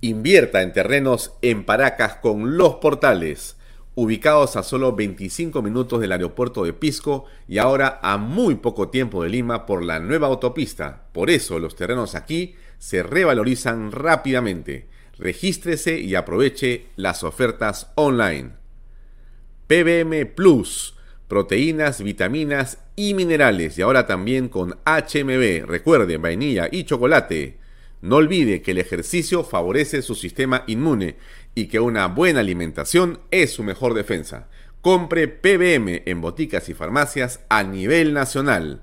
Invierta en terrenos en Paracas con Los Portales, ubicados a solo 25 minutos del aeropuerto de Pisco y ahora a muy poco tiempo de Lima por la nueva autopista. Por eso los terrenos aquí se revalorizan rápidamente. Regístrese y aproveche las ofertas online. PBM Plus, proteínas, vitaminas y minerales y ahora también con HMB, recuerde, vainilla y chocolate. No olvide que el ejercicio favorece su sistema inmune y que una buena alimentación es su mejor defensa. Compre PBM en boticas y farmacias a nivel nacional.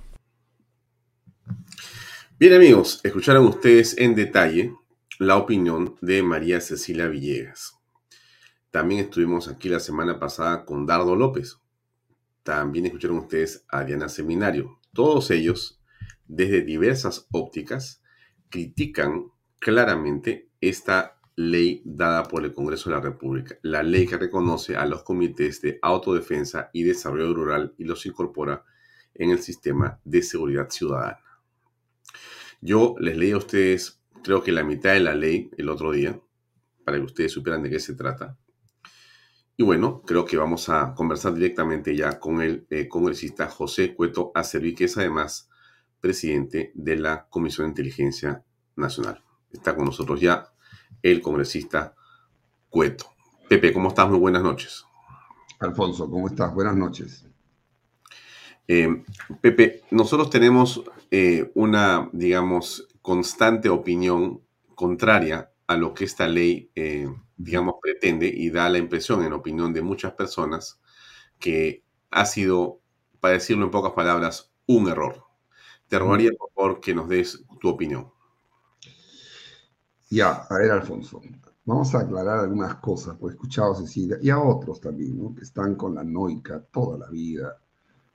Bien amigos, escucharon ustedes en detalle la opinión de María Cecilia Villegas. También estuvimos aquí la semana pasada con Dardo López. También escucharon ustedes a Diana Seminario. Todos ellos, desde diversas ópticas, critican claramente esta ley dada por el Congreso de la República, la ley que reconoce a los comités de autodefensa y desarrollo rural y los incorpora en el sistema de seguridad ciudadana. Yo les leí a ustedes, creo que la mitad de la ley el otro día, para que ustedes supieran de qué se trata. Y bueno, creo que vamos a conversar directamente ya con el eh, congresista José Cueto Acervi, que es además presidente de la Comisión de Inteligencia Nacional. Está con nosotros ya el congresista Cueto. Pepe, ¿cómo estás? Muy buenas noches. Alfonso, ¿cómo estás? Buenas noches. Eh, Pepe, nosotros tenemos eh, una, digamos, constante opinión contraria a lo que esta ley digamos, pretende y da la impresión, en opinión de muchas personas, que ha sido, para decirlo en pocas palabras, un error. Te rogaría, por favor, que nos des tu opinión. Ya, a ver, Alfonso, vamos a aclarar algunas cosas, pues he escuchado a Cecilia y a otros también, ¿no? Que están con la noica toda la vida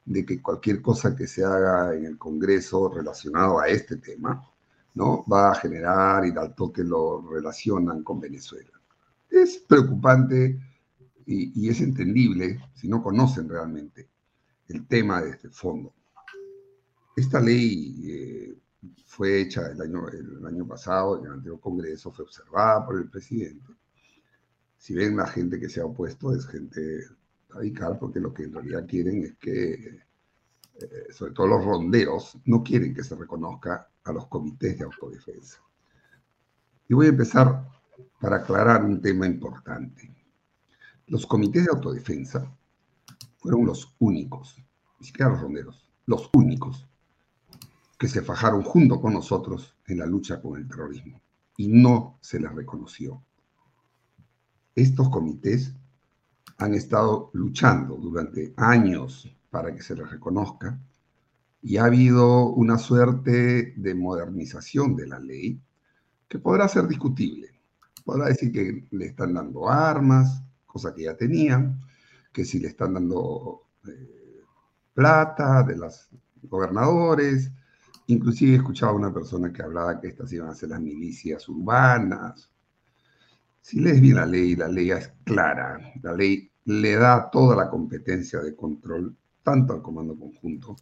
de que cualquier cosa que se haga en el Congreso relacionado a este tema, ¿no? Va a generar y al toque lo relacionan con Venezuela. Es preocupante y, es entendible si no conocen realmente el tema de este fondo. Esta ley eh, fue hecha el año, el año pasado en el anterior Congreso, fue observada por el presidente. Si ven la gente que se ha opuesto es gente radical porque lo que en realidad quieren es que, eh, sobre todo los ronderos, no quieren que se reconozca a los comités de autodefensa. Y voy a empezar para aclarar un tema importante. Los comités de autodefensa fueron los únicos, ni siquiera los ronderos, los únicos que se fajaron junto con nosotros en la lucha con el terrorismo y no se les reconoció. Estos comités han estado luchando durante años para que se les reconozca y ha habido una suerte de modernización de la ley que podrá ser discutible podrá decir que le están dando armas, cosa que ya tenían, que si le están dando eh, plata de los gobernadores, inclusive he escuchado a una persona que hablaba que estas iban a ser las milicias urbanas. Si lees bien la ley, la ley es clara, la ley le da toda la competencia de control tanto al comando conjunto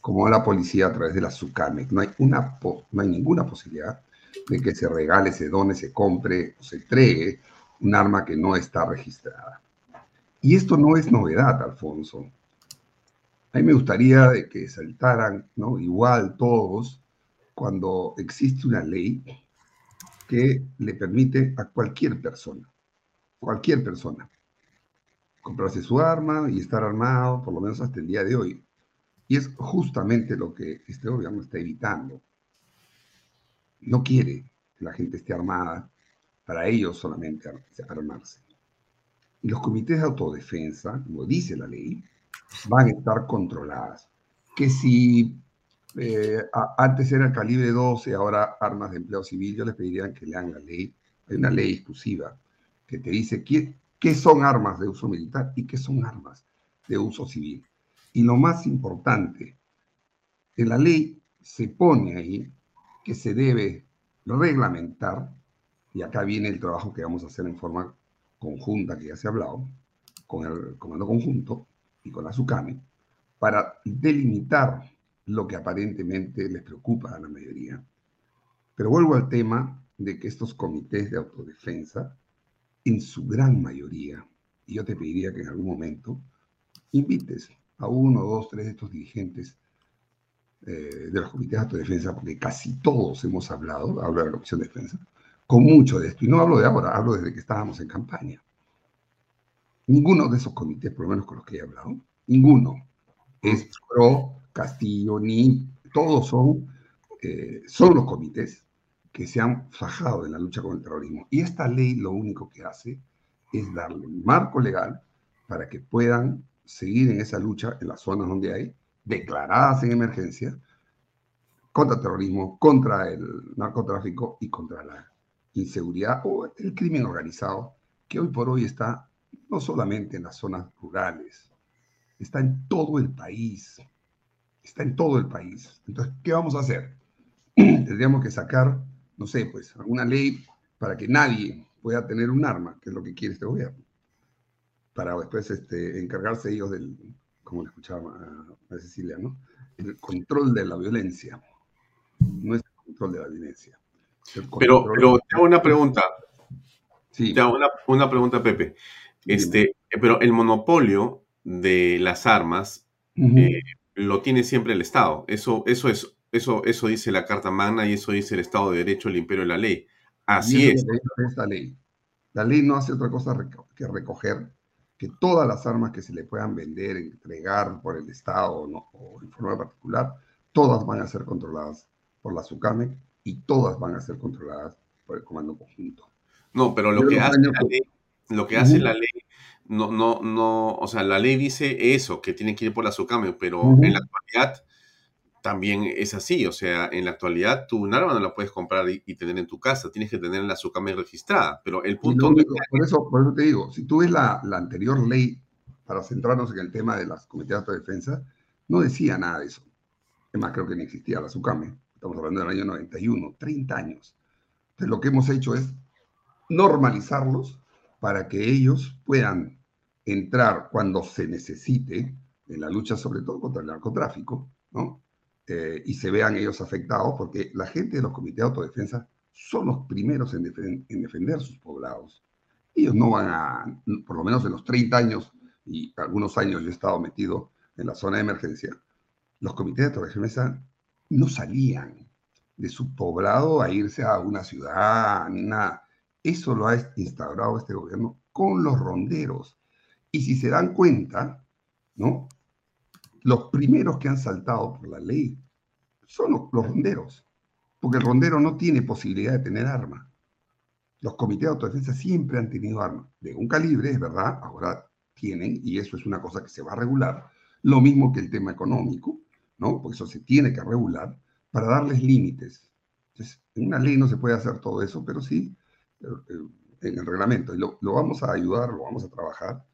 como a la policía a través de la SUCAMEC. No hay, una, no hay ninguna posibilidad de que se regale, se done, se compre o se entregue un arma que no está registrada. Y esto no es novedad, Alfonso. A mí me gustaría de que saltaran, ¿no? Igual todos, cuando existe una ley que le permite a cualquier persona, cualquier persona, comprarse su arma y estar armado, por lo menos hasta el día de hoy. Y es justamente lo que este gobierno está evitando no quiere que la gente esté armada, para ellos solamente armarse. Y los comités de autodefensa, como dice la ley, van a estar controladas. Que si eh, antes era calibre 12, ahora armas de empleo civil, yo les pediría que lean la ley. Hay una ley exclusiva que te dice qué, qué son armas de uso militar y qué son armas de uso civil. Y lo más importante, en la ley se pone ahí que se debe reglamentar, y acá viene el trabajo que vamos a hacer en forma conjunta, que ya se ha hablado, con el Comando Conjunto y con la SUCAME, para delimitar lo que aparentemente les preocupa a la mayoría. Pero vuelvo al tema de que estos comités de autodefensa, en su gran mayoría, y yo te pediría que en algún momento invites a uno, dos, tres de estos dirigentes eh, de los comités de autodefensa, porque casi todos hemos hablado, hablo de la Comisión de Defensa, con mucho de esto. Y no hablo de ahora, hablo desde que estábamos en campaña. Ninguno de esos comités, por lo menos con los que he hablado, ninguno es pro Castillo, ni todos son, eh, son los comités que se han fajado en la lucha contra el terrorismo. Y esta ley lo único que hace es darle un marco legal para que puedan seguir en esa lucha en las zonas donde hay declaradas en emergencia contra el terrorismo, contra el narcotráfico y contra la inseguridad o el crimen organizado, que hoy por hoy está no solamente en las zonas rurales, está en todo el país. Está en todo el país. Entonces, ¿qué vamos a hacer? *clears throat* Tendríamos que sacar, no sé, pues alguna ley para que nadie pueda tener un arma, que es lo que quiere este gobierno, para después este, encargarse ellos del, como le escuchaba a, Cecilia, ¿no? El control de la violencia. No es el control de la violencia. Pero, pero te hago una pregunta. Sí. Te hago una, pregunta, Pepe. Este, pero el monopolio de las armas eh, lo tiene siempre el Estado. Eso, eso, es, eso, eso dice la Carta Magna y eso dice el Estado de Derecho, el imperio de la ley. Así es. Esta ley. La ley no hace otra cosa que recoger que todas las armas que se le puedan vender, entregar por el Estado o en forma particular, todas van a ser controladas por la SUCAMEC y todas van a ser controladas por el Comando Conjunto. No, pero lo que hace la ley, lo que hace la ley, no, no, no, o sea, la ley dice eso, que tiene que ir por la SUCAMEC, pero en la actualidad también es así. O sea, en la actualidad tú un arma no la puedes comprar y, tener en tu casa, tienes que tener en la SUCAME registrada. Pero el punto... por, eso, por eso te digo, si tú ves la, la, anterior ley, para centrarnos en el tema de las comités de defensa, no decía nada de eso. Es más, creo que ni existía la SUCAME. Estamos hablando del año 91, 30 años. Entonces lo que hemos hecho es normalizarlos para que ellos puedan entrar cuando se necesite en la lucha sobre todo contra el narcotráfico, ¿no? Eh, y se vean ellos afectados, porque la gente de los comités de autodefensa son los primeros en, defender sus poblados. Ellos no van a, por lo menos en los 30 años y algunos años yo he estado metido en la zona de emergencia, los comités de autodefensa no salían de su poblado a irse a una ciudad, nada. Eso lo ha instaurado este gobierno con los ronderos. Y si se dan cuenta, ¿no? los primeros que han saltado por la ley son los, ronderos, porque el rondero no tiene posibilidad de tener arma. Los comités de autodefensa siempre han tenido armas, de un calibre, es verdad, ahora tienen, y eso es una cosa que se va a regular, lo mismo que el tema económico, ¿no? Porque eso se tiene que regular para darles límites. Entonces, en una ley no se puede hacer todo eso, pero sí en el reglamento. Y lo, lo vamos a ayudar, lo vamos a trabajar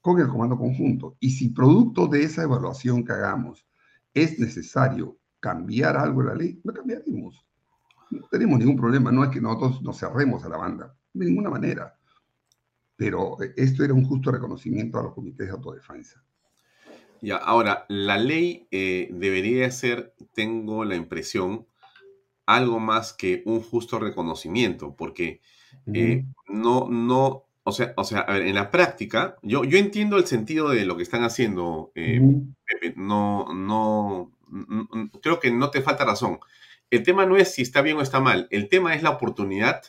con el comando conjunto. Y si producto de esa evaluación que hagamos es necesario cambiar algo en la ley, lo cambiaremos. No tenemos ningún problema, no es que nosotros nos cerremos a la banda, de ninguna manera. Pero eh, esto era un justo reconocimiento a los comités de autodefensa. Ya, ahora, la ley eh, debería ser, tengo la impresión, algo más que un justo reconocimiento, porque eh, no, no, o sea, o sea, a ver, en la práctica, yo, yo entiendo el sentido de lo que están haciendo, eh, Pepe. No, no, creo que no te falta razón. El tema no es si está bien o está mal. El tema es la oportunidad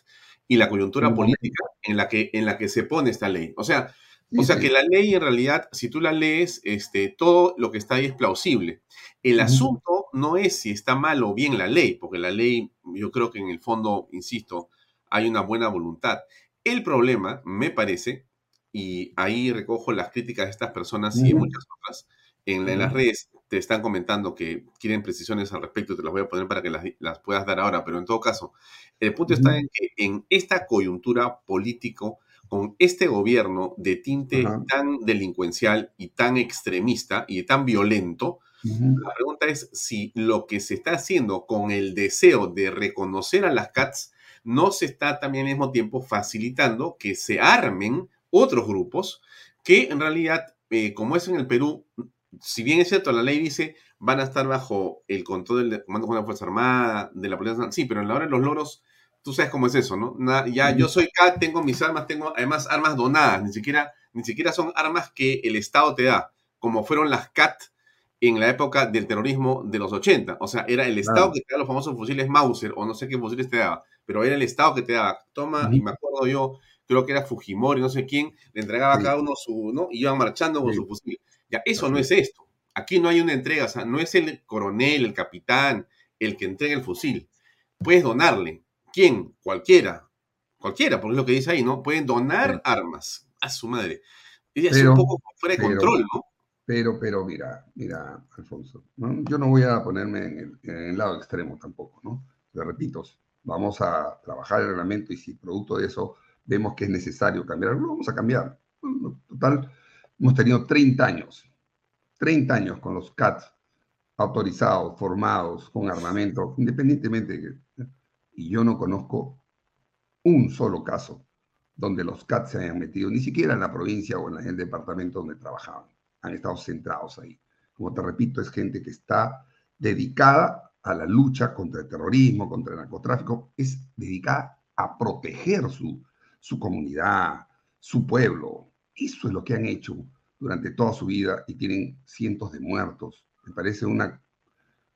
y la coyuntura política en la que, en la que se pone esta ley. O sea, o sea que la ley en realidad, si tú la lees, este, todo lo que está ahí es plausible. El asunto no es si está mal o bien la ley, porque la ley, yo creo que en el fondo, insisto, hay una buena voluntad. El problema, me parece, y ahí recojo las críticas de estas personas y muchas otras, en, las redes te están comentando que quieren precisiones al respecto, te las voy a poner para que las, puedas dar ahora, pero en todo caso, el punto está en que en esta coyuntura político, con este gobierno de tinte tan delincuencial y tan extremista y tan violento, la pregunta es si lo que se está haciendo con el deseo de reconocer a las CATS no se está también al mismo tiempo facilitando que se armen otros grupos que en realidad, eh, como es en el Perú, si bien es cierto, la ley dice van a estar bajo el control del Comando de la Fuerza Armada, de la Policía Nacional, sí, pero en la hora de los logros, tú sabes cómo es eso, ¿no? ya yo soy CAT, tengo mis armas, tengo además armas donadas, ni siquiera, ni siquiera son armas que el Estado te da. como fueron las CAT en la época del terrorismo de los 80. O sea, era el Estado que te daba los famosos fusiles Mauser, o no sé qué fusiles te daba, pero era el Estado que te daba. Toma, y me acuerdo yo, creo que era Fujimori, no sé quién, le entregaba a cada uno su, ¿no? Y iban marchando con su fusil. Ya, eso no es esto. Aquí no hay una entrega, o sea, no es el coronel, el capitán, el que entrega el fusil. Puedes donarle. ¿Quién? Cualquiera. Cualquiera, porque es lo que dice ahí, ¿no? Pueden donar armas a su madre. Y es un poco fuera de control, ¿no? Pero, pero, mira, mira, Alfonso, yo no voy a ponerme en el, lado extremo tampoco, ¿no? Le repito, vamos a trabajar el reglamento y si producto de eso vemos que es necesario cambiar algo, vamos a cambiar. Total, hemos tenido 30 años, 30 años con los CAT autorizados, formados, con armamento, independientemente de que... Y yo no conozco un solo caso donde los CAT se hayan metido, ni siquiera en la provincia o en el departamento donde trabajaban. Han estado centrados ahí. Como te repito, es gente que está dedicada a la lucha contra el terrorismo, contra el narcotráfico, es dedicada a proteger su, su comunidad, su pueblo. Eso es lo que han hecho durante toda su vida y tienen cientos de muertos. Me parece una,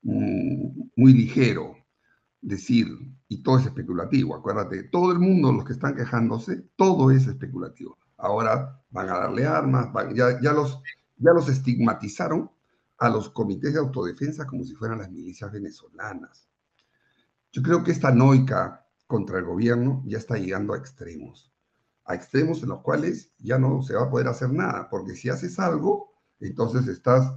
muy ligero decir, y todo es especulativo, acuérdate, todo el mundo, los que están quejándose, todo es especulativo. Ahora van a darle armas, ya, ya, los, ya los estigmatizaron a los comités de autodefensa como si fueran las milicias venezolanas. Yo creo que esta noica contra el gobierno ya está llegando a extremos, a extremos en los cuales ya no se va a poder hacer nada, porque si haces algo, entonces estás,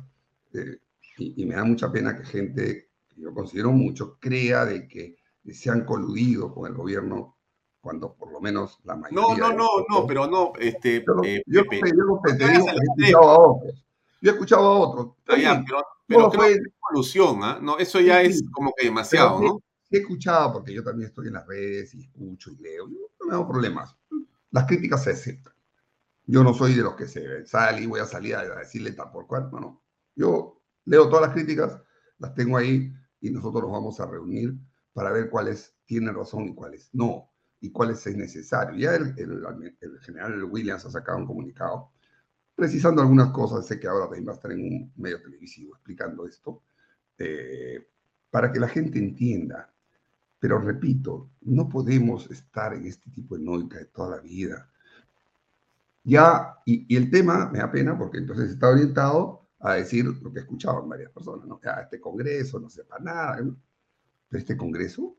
eh, y, y, me da mucha pena que gente que yo considero mucho crea de que se han coludido con el gobierno cuando por lo menos la mayoría... No, no, no, no, pero no, este... Yo, eh, yo, Pepe, yo, yo, te digo Yo he escuchado a otros. Pero, pero no, creo fue, que es solución, ¿ah? No, eso ya sí, es como que demasiado, ¿no? He escuchado, porque yo también estoy en las redes y escucho y leo, yo no me hago problemas. Las críticas se aceptan. Yo no soy de los que se sale y voy a salir a decirle tal por cual, no, no. Yo leo todas las críticas, las tengo ahí y nosotros nos vamos a reunir para ver cuáles tienen razón y cuáles no, y cuáles es necesario. Ya el, el, el general Williams ha sacado un comunicado precisando algunas cosas, sé que ahora va a estar en un medio televisivo explicando esto, eh, para que la gente entienda pero repito, no podemos estar en este tipo de noica de toda la vida. Ya, y, y, el tema me da pena porque entonces está orientado a decir lo que en varias personas, ¿no? Este Congreso no sepa nada. Pero este Congreso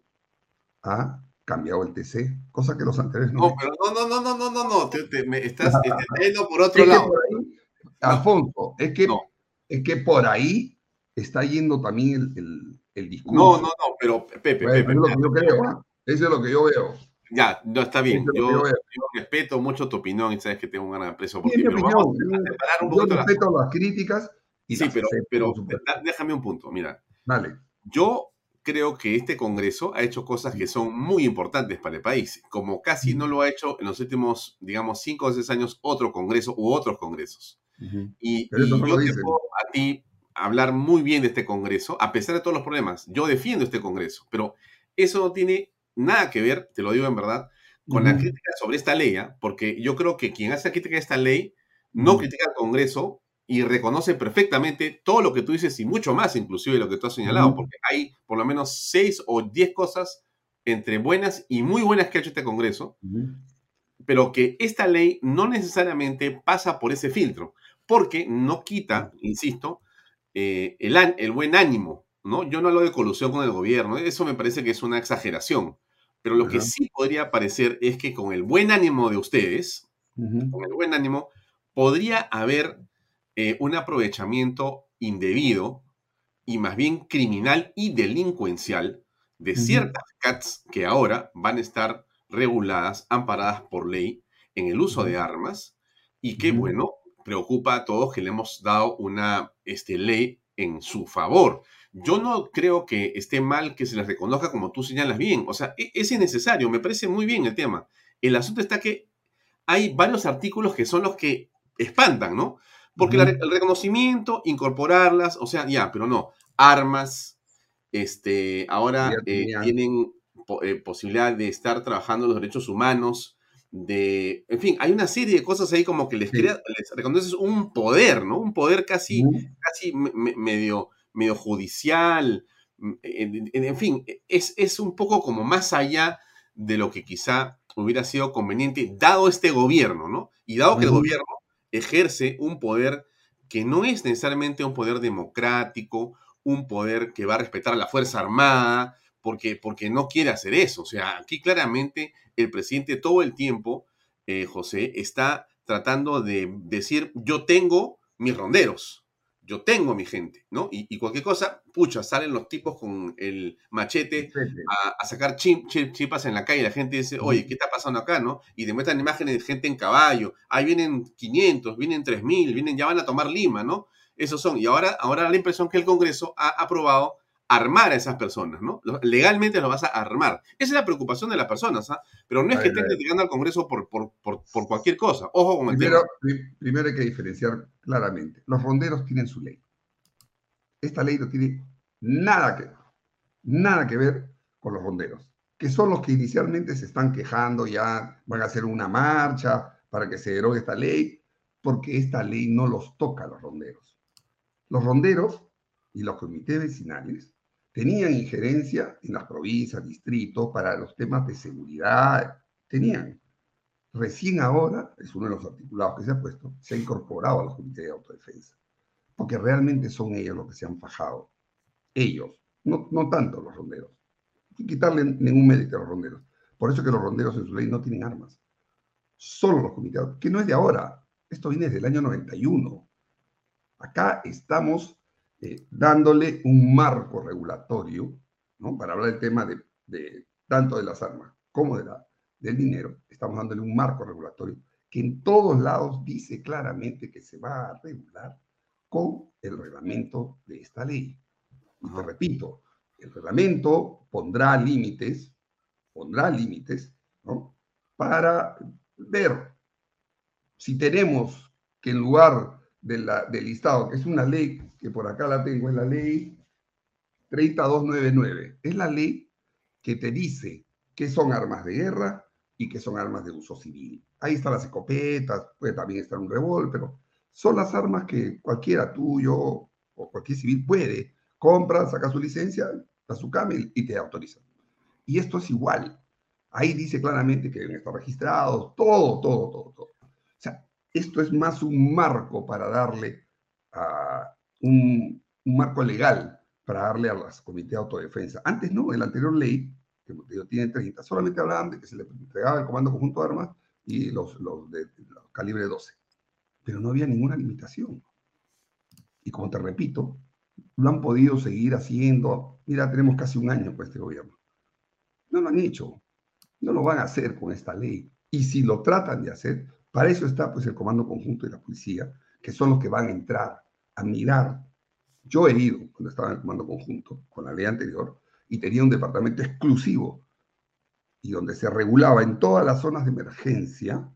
ha cambiado el TC, cosa que los anteriores no. No, pero no, no, no, no, no, no, te, te, me estás *laughs* yendo por otro es lado. Por ahí, Alfonso, es que, no. es que por ahí está yendo también el, el el discurso. No, no, no, pero Pepe, bueno, Pepe. Es lo que yo creo, ¿no? Eso es lo que yo veo. Ya, no, está bien. Yo, yo, yo, respeto mucho tu opinión y sabes que tengo un gran aprecio por ti. Pero opinión, vamos a separar un yo respeto las, las críticas. Y sí, pero, pero déjame un punto. Mira, Dale. yo creo que este Congreso ha hecho cosas que son muy importantes para el país, como casi no lo ha hecho en los últimos, digamos, cinco o seis años otro Congreso u otros Congresos. Uh -huh. Y, y yo te puedo a ti hablar muy bien de este Congreso, a pesar de todos los problemas. Yo defiendo este Congreso, pero eso no tiene nada que ver, te lo digo en verdad, con uh -huh. la crítica sobre esta ley, ¿eh? porque yo creo que quien hace crítica de esta ley no uh -huh. critica al Congreso y reconoce perfectamente todo lo que tú dices y mucho más, inclusive lo que tú has señalado, porque hay por lo menos seis o diez cosas entre buenas y muy buenas que ha hecho este Congreso, pero que esta ley no necesariamente pasa por ese filtro, porque no quita, insisto, eh, el, el, buen ánimo, ¿no? Yo no hablo de colusión con el gobierno, eso me parece que es una exageración, pero lo uh -huh. que sí podría parecer es que con el buen ánimo de ustedes, uh -huh. con el buen ánimo, podría haber eh, un aprovechamiento indebido y más bien criminal y delincuencial de ciertas. CATs que ahora van a estar reguladas, amparadas por ley en el uso de armas y que, bueno, preocupa a todos que le hemos dado una este, ley en su favor. Yo no creo que esté mal que se les reconozca como tú señalas bien. O sea, e, es innecesario, me parece muy bien el tema. El asunto está que hay varios artículos que son los que espantan, ¿no? Porque uh -huh. la, el reconocimiento, incorporarlas, o sea, ya, pero no. Armas, este, ahora eh, tienen po eh, posibilidad de estar trabajando los derechos humanos, de, en fin, hay una serie de cosas ahí como que les, crea, les reconoces un poder, ¿no? Un poder casi, casi medio, medio judicial, mm, en, fin, es, es un poco como más allá de lo que quizá hubiera sido conveniente, dado este gobierno, ¿no? Y dado que el gobierno ejerce un poder que no es necesariamente un poder democrático, un poder que va a respetar a la Fuerza Armada, porque, porque no quiere hacer eso. O sea, aquí claramente el presidente todo el tiempo, eh, José, está tratando de decir, yo tengo mis ronderos, yo tengo mi gente, ¿no? Y, cualquier cosa, pucha, salen los tipos con el machete a, sacar chipas en la calle y la gente dice, oye, ¿qué está pasando acá, no? Y te muestran imágenes de gente en caballo, ahí vienen 500, vienen 3000, vienen, ya van a tomar Lima, ¿no? Esos son. Y ahora, ahora la impresión que el Congreso ha aprobado armar a esas personas, ¿no? Legalmente lo vas a armar. Esa es la preocupación de las personas, ¿ah? Pero no es que estén llegando al Congreso por, por, cualquier cosa. Ojo con el primero, Primero hay que diferenciar claramente. Los ronderos tienen su ley. Esta ley no tiene nada que, nada que ver con los ronderos, que son los que inicialmente se están quejando, ya van a hacer una marcha para que se derogue esta ley, porque esta ley no los toca a los ronderos. Los ronderos y los comités vecinales tenían injerencia en las provincias, distritos, para los temas de seguridad, tenían. Recién ahora, es uno de los articulados que se ha puesto, se ha incorporado a los comités de autodefensa, porque realmente son ellos los que se han fajado. Ellos, no, no tanto los ronderos. Sin quitarle ningún mérito a los ronderos. Por eso que los ronderos en su ley no tienen armas. Solo los comités, que no es de ahora. Esto viene desde el año 91. Acá estamos eh, dándole un marco regulatorio, ¿no? Para hablar del tema de, tanto de las armas como de la, del dinero, estamos dándole un marco regulatorio que en todos lados dice claramente que se va a regular con el reglamento de esta ley. Y te repito, el reglamento pondrá límites, pondrá límites, ¿no? Para ver si tenemos que en lugar del listado, que es una ley que por acá la tengo, es la ley 3299. Es la ley que te dice qué son armas de guerra y qué son armas de uso civil. Ahí están las escopetas, puede también estar un revólver, pero son las armas que cualquiera tuyo o cualquier civil puede, compra, saca su licencia, a su camel y te autoriza. Y esto es igual. Ahí dice claramente que deben estar registrados, todo, todo, todo, todo. O sea, esto es más un marco para darle a un, marco legal para darle a las comités de autodefensa. Antes no, en la anterior ley, que tiene 30, solamente hablaban de que se le entregaba el Comando Conjunto de Armas y los, los de calibre 12. Pero no había ninguna limitación. Y como te repito, lo han podido seguir haciendo. Mira, tenemos casi un año con este gobierno. No lo han hecho. No lo van a hacer con esta ley. Y si lo tratan de hacer, para eso está pues el Comando Conjunto y la Policía, que son los que van a entrar a mirar. Yo he ido cuando estaba en el Comando Conjunto con la ley anterior y tenía un departamento exclusivo y donde se regulaba en todas las zonas de emergencia,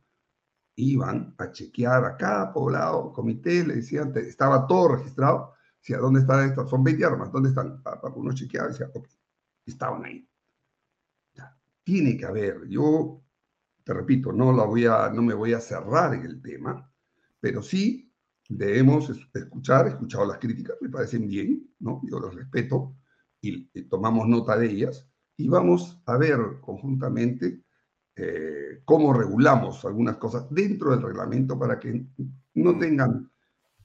iban a chequear a cada poblado, comité, le decían, estaba todo registrado, decía, ¿dónde están estas? Son 20 armas, ¿dónde están? Para uno chequeaba decía, ok, estaban ahí. tiene que haber, yo te repito, no, la voy a, no me voy a cerrar en el tema, pero sí debemos escuchar, he escuchado las críticas, me parecen bien, ¿no? Yo las respeto y, tomamos nota de ellas y vamos a ver conjuntamente eh, cómo regulamos algunas cosas dentro del reglamento para que no tengan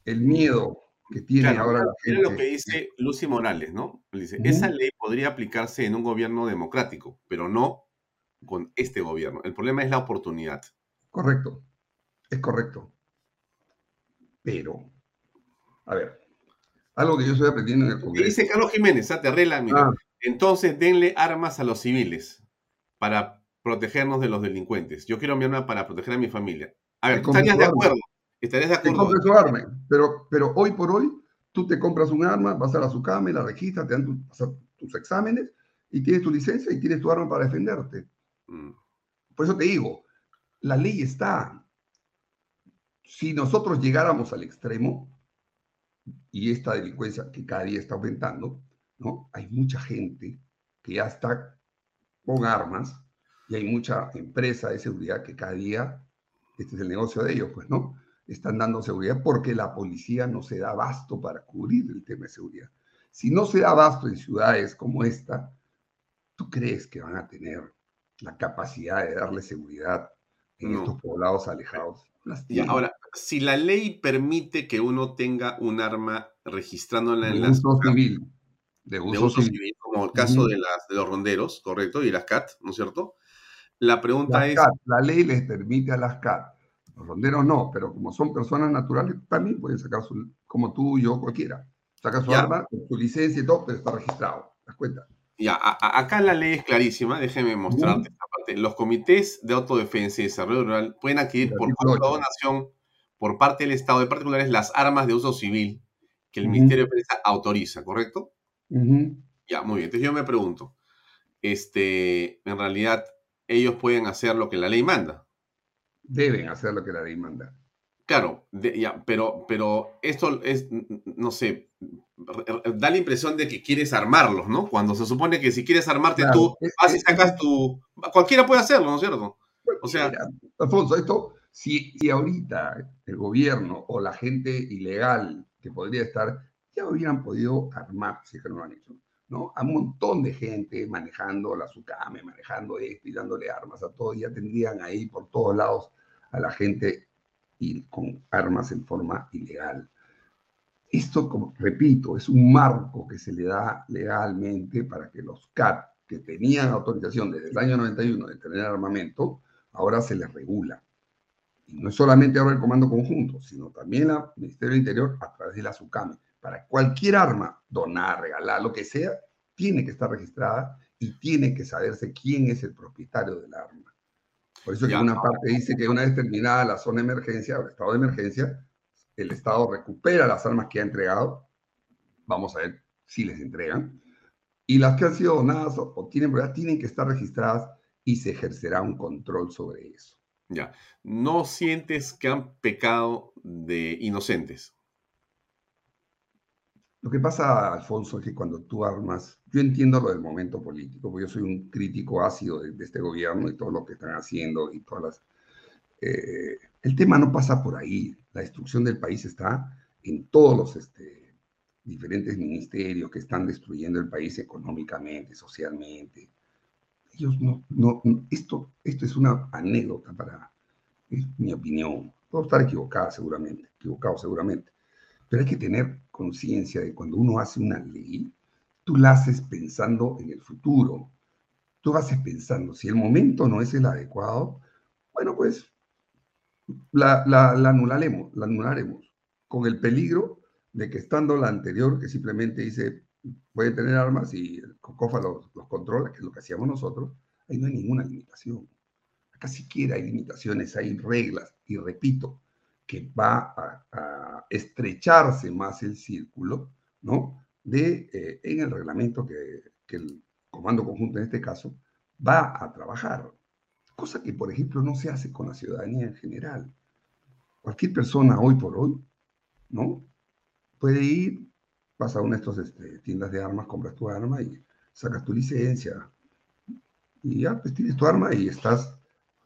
el miedo que tiene ahora la gente. lo que dice Lucy Morales, ¿no? Dice, esa ley podría aplicarse en un gobierno democrático, pero no con este gobierno. El problema es la oportunidad. Correcto, es correcto. Pero, a ver, algo que yo estoy aprendiendo en el Congreso. Dice Carlos Jiménez, te arregla, mira. Ah. Entonces denle armas a los civiles para protegernos de los delincuentes. Yo quiero mi arma para proteger a mi familia. A ver, ¿estarías de acuerdo? ¿Estarías de acuerdo? su arma, pero, pero hoy por hoy tú te compras un arma, vas a la SUCAME, la registras, te dan tus exámenes y tienes tu licencia y tienes tu arma para defenderte. Mm. Por eso te digo, la ley está. Si nosotros llegáramos al extremo, y esta delincuencia que cada día está aumentando, ¿no? Hay mucha gente que ya está con armas Y hay mucha empresa de seguridad que cada día, este es el negocio de ellos, pues, ¿no? Están dando seguridad porque la policía no se da abasto para cubrir el tema de seguridad. Si no se da abasto en ciudades como esta, ¿tú crees que van a tener la capacidad de darle seguridad en estos poblados alejados? Ahora, si la ley permite que uno tenga un arma registrándola en la uso civil, de uso, civil. como el caso de, las, de los ronderos, ¿correcto? Y las CAT, ¿no es cierto? La pregunta es... la ley les permite a las CAT, los ronderos no, pero como son personas naturales, también pueden sacar su, como tú, yo, cualquiera. Saca su arma, su licencia y todo, pero está registrado. ¿Te das cuenta? Ya, acá la ley es clarísima, déjeme mostrarte esta parte. Los comités de autodefensa y desarrollo rural pueden adquirir por donación por parte del Estado de particulares las armas de uso civil que el Ministerio de Defensa autoriza, ¿correcto? Ya, muy bien. Entonces yo me pregunto, este, en realidad, ellos pueden hacer lo que la ley manda. Deben hacer lo que la ley manda. Claro, ya, pero, pero esto es, no sé, da la impresión de que quieres armarlos, ¿no? Cuando se supone que si quieres armarte tú, vas y sacas tu... Cualquiera puede hacerlo, ¿no es cierto? O sea... Alfonso, esto, si, si ahorita el gobierno o la gente ilegal que podría estar, ya hubieran podido armar, si que no lo han hecho. ¿no? A un montón de gente manejando la SUCAME, manejando esto y dándole armas a todo, ya tendrían ahí por todos lados a la gente y con armas en forma ilegal. Esto, como repito, es un marco que se le da legalmente para que los CAT, que tenían autorización desde el año 91 de tener armamento, ahora se les regula. Y no es solamente ahora el Comando Conjunto, sino también el Ministerio del Interior a través de la SUCAME para cualquier arma, donar, regalar, lo que sea, tiene que estar registrada y tiene que saberse quién es el propietario del arma. Por eso que una parte dice que una vez terminada la zona de emergencia o el estado de emergencia, el Estado recupera las armas que ha entregado. Vamos a ver si les entregan. Y las que han sido donadas o, tienen propiedad tienen que estar registradas y se ejercerá un control sobre eso. Ya. ¿No sientes que han pecado de inocentes? Lo que pasa, Alfonso, es que cuando tú armas, yo entiendo lo del momento político, porque yo soy un crítico ácido de, este gobierno y todo lo que están haciendo y todas las... Eh, el tema no pasa por ahí. La destrucción del país está en todos los este, diferentes ministerios que están destruyendo el país económicamente, socialmente. Ellos no, no, esto, esto es una anécdota para, mi opinión. Puedo estar equivocada seguramente, equivocado seguramente, pero hay que tener conciencia de cuando uno hace una ley, tú la haces pensando en el futuro. Tú haces pensando, si el momento no es el adecuado, bueno, pues la, la, anularemos, la anularemos, con el peligro de que estando la anterior, que simplemente dice, puede tener armas y el COCOFA los, los controla, que es lo que hacíamos nosotros, ahí no hay ninguna limitación. Acá siquiera hay limitaciones, hay reglas, y repito, que va a, estrecharse más el círculo, ¿no? De, eh, en el reglamento que, el Comando Conjunto en este caso va a trabajar. Cosa que, por ejemplo, no se hace con la ciudadanía en general. Cualquier persona hoy por hoy, ¿no? Puede ir, vas a una de estas este, tiendas de armas, compras tu arma y sacas tu licencia. Y ya, pues tienes tu arma y estás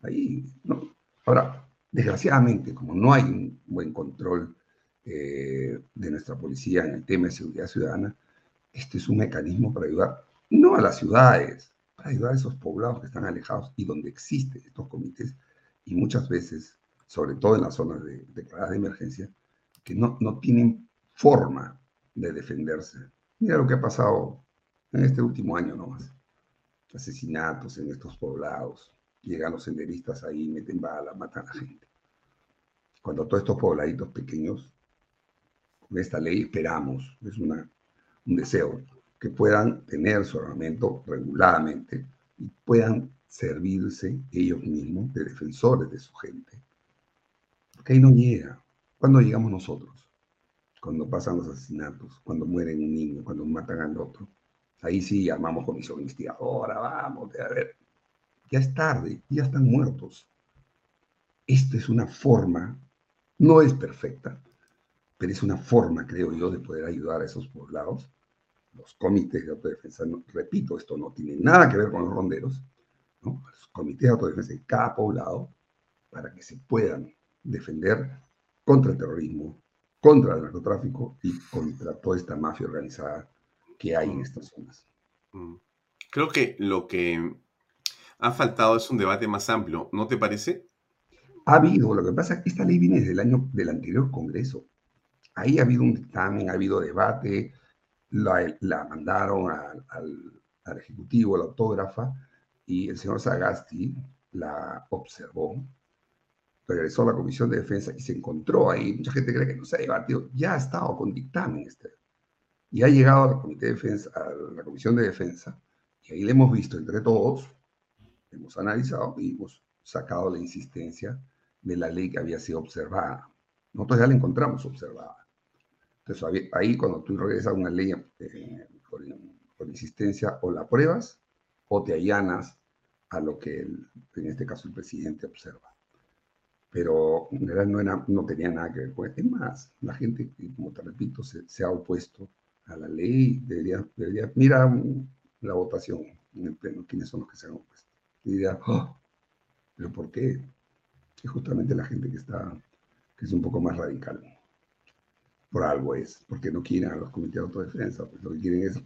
ahí, ¿no? Ahora, Desgraciadamente, como no hay un buen control eh, de nuestra policía en el tema de seguridad ciudadana, este es un mecanismo para ayudar, no a las ciudades, para ayudar a esos poblados que están alejados y donde existen estos comités y muchas veces, sobre todo en las zonas de, declaradas de emergencia, que no, no tienen forma de defenderse. Mira lo que ha pasado en este último año nomás. Asesinatos en estos poblados, llegan los senderistas ahí, meten bala, matan a la gente. Cuando todos estos pobladitos pequeños, con esta ley esperamos, es una, un deseo, que puedan tener su armamento reguladamente y puedan servirse ellos mismos de defensores de su gente. Porque ahí no llega. ¿Cuándo llegamos nosotros? Cuando pasan los asesinatos, cuando mueren un niño, cuando matan al otro. Ahí sí llamamos comisión investigadora, vamos, a ver, ya es tarde, ya están muertos. Esta es una forma, no es perfecta, pero es una forma, creo yo, de poder ayudar a esos poblados. Los comités de autodefensa, repito, esto no tiene nada que ver con los ronderos, ¿no? los comités de autodefensa en cada poblado, para que se puedan defender contra el terrorismo, contra el narcotráfico y contra toda esta mafia organizada que hay en estas zonas. Mm. Creo que lo que ha faltado es un debate más amplio, ¿no te parece? Ha habido, lo que pasa es que esta ley viene desde el año del anterior Congreso. Ahí ha habido un dictamen, ha habido debate, la, mandaron al, al, Ejecutivo, la autógrafa, y el señor Sagasti la observó, regresó a la Comisión de Defensa y se encontró ahí, mucha gente cree que no se ha debatido, ya ha estado con dictamen este, y ha llegado a la, Comité de Defensa, a la Comisión de Defensa, y ahí le hemos visto entre todos, hemos analizado y hemos sacado la insistencia de la ley que había sido observada. Nosotros ya la encontramos observada. Entonces, ahí cuando tú regresas a una ley eh, por, insistencia, o la pruebas o te allanas a lo que en este caso el presidente observa. Pero en realidad no, era, tenía nada que ver con Es más, la gente, como te repito, se, ha opuesto a la ley. Debería mira la votación en el pleno, quiénes son los que se han opuesto. Y diría, oh, ¿pero por qué? Es justamente la gente que está, que es un poco más radical por algo es, porque no quieren a los comités de autodefensa, pues lo que quieren es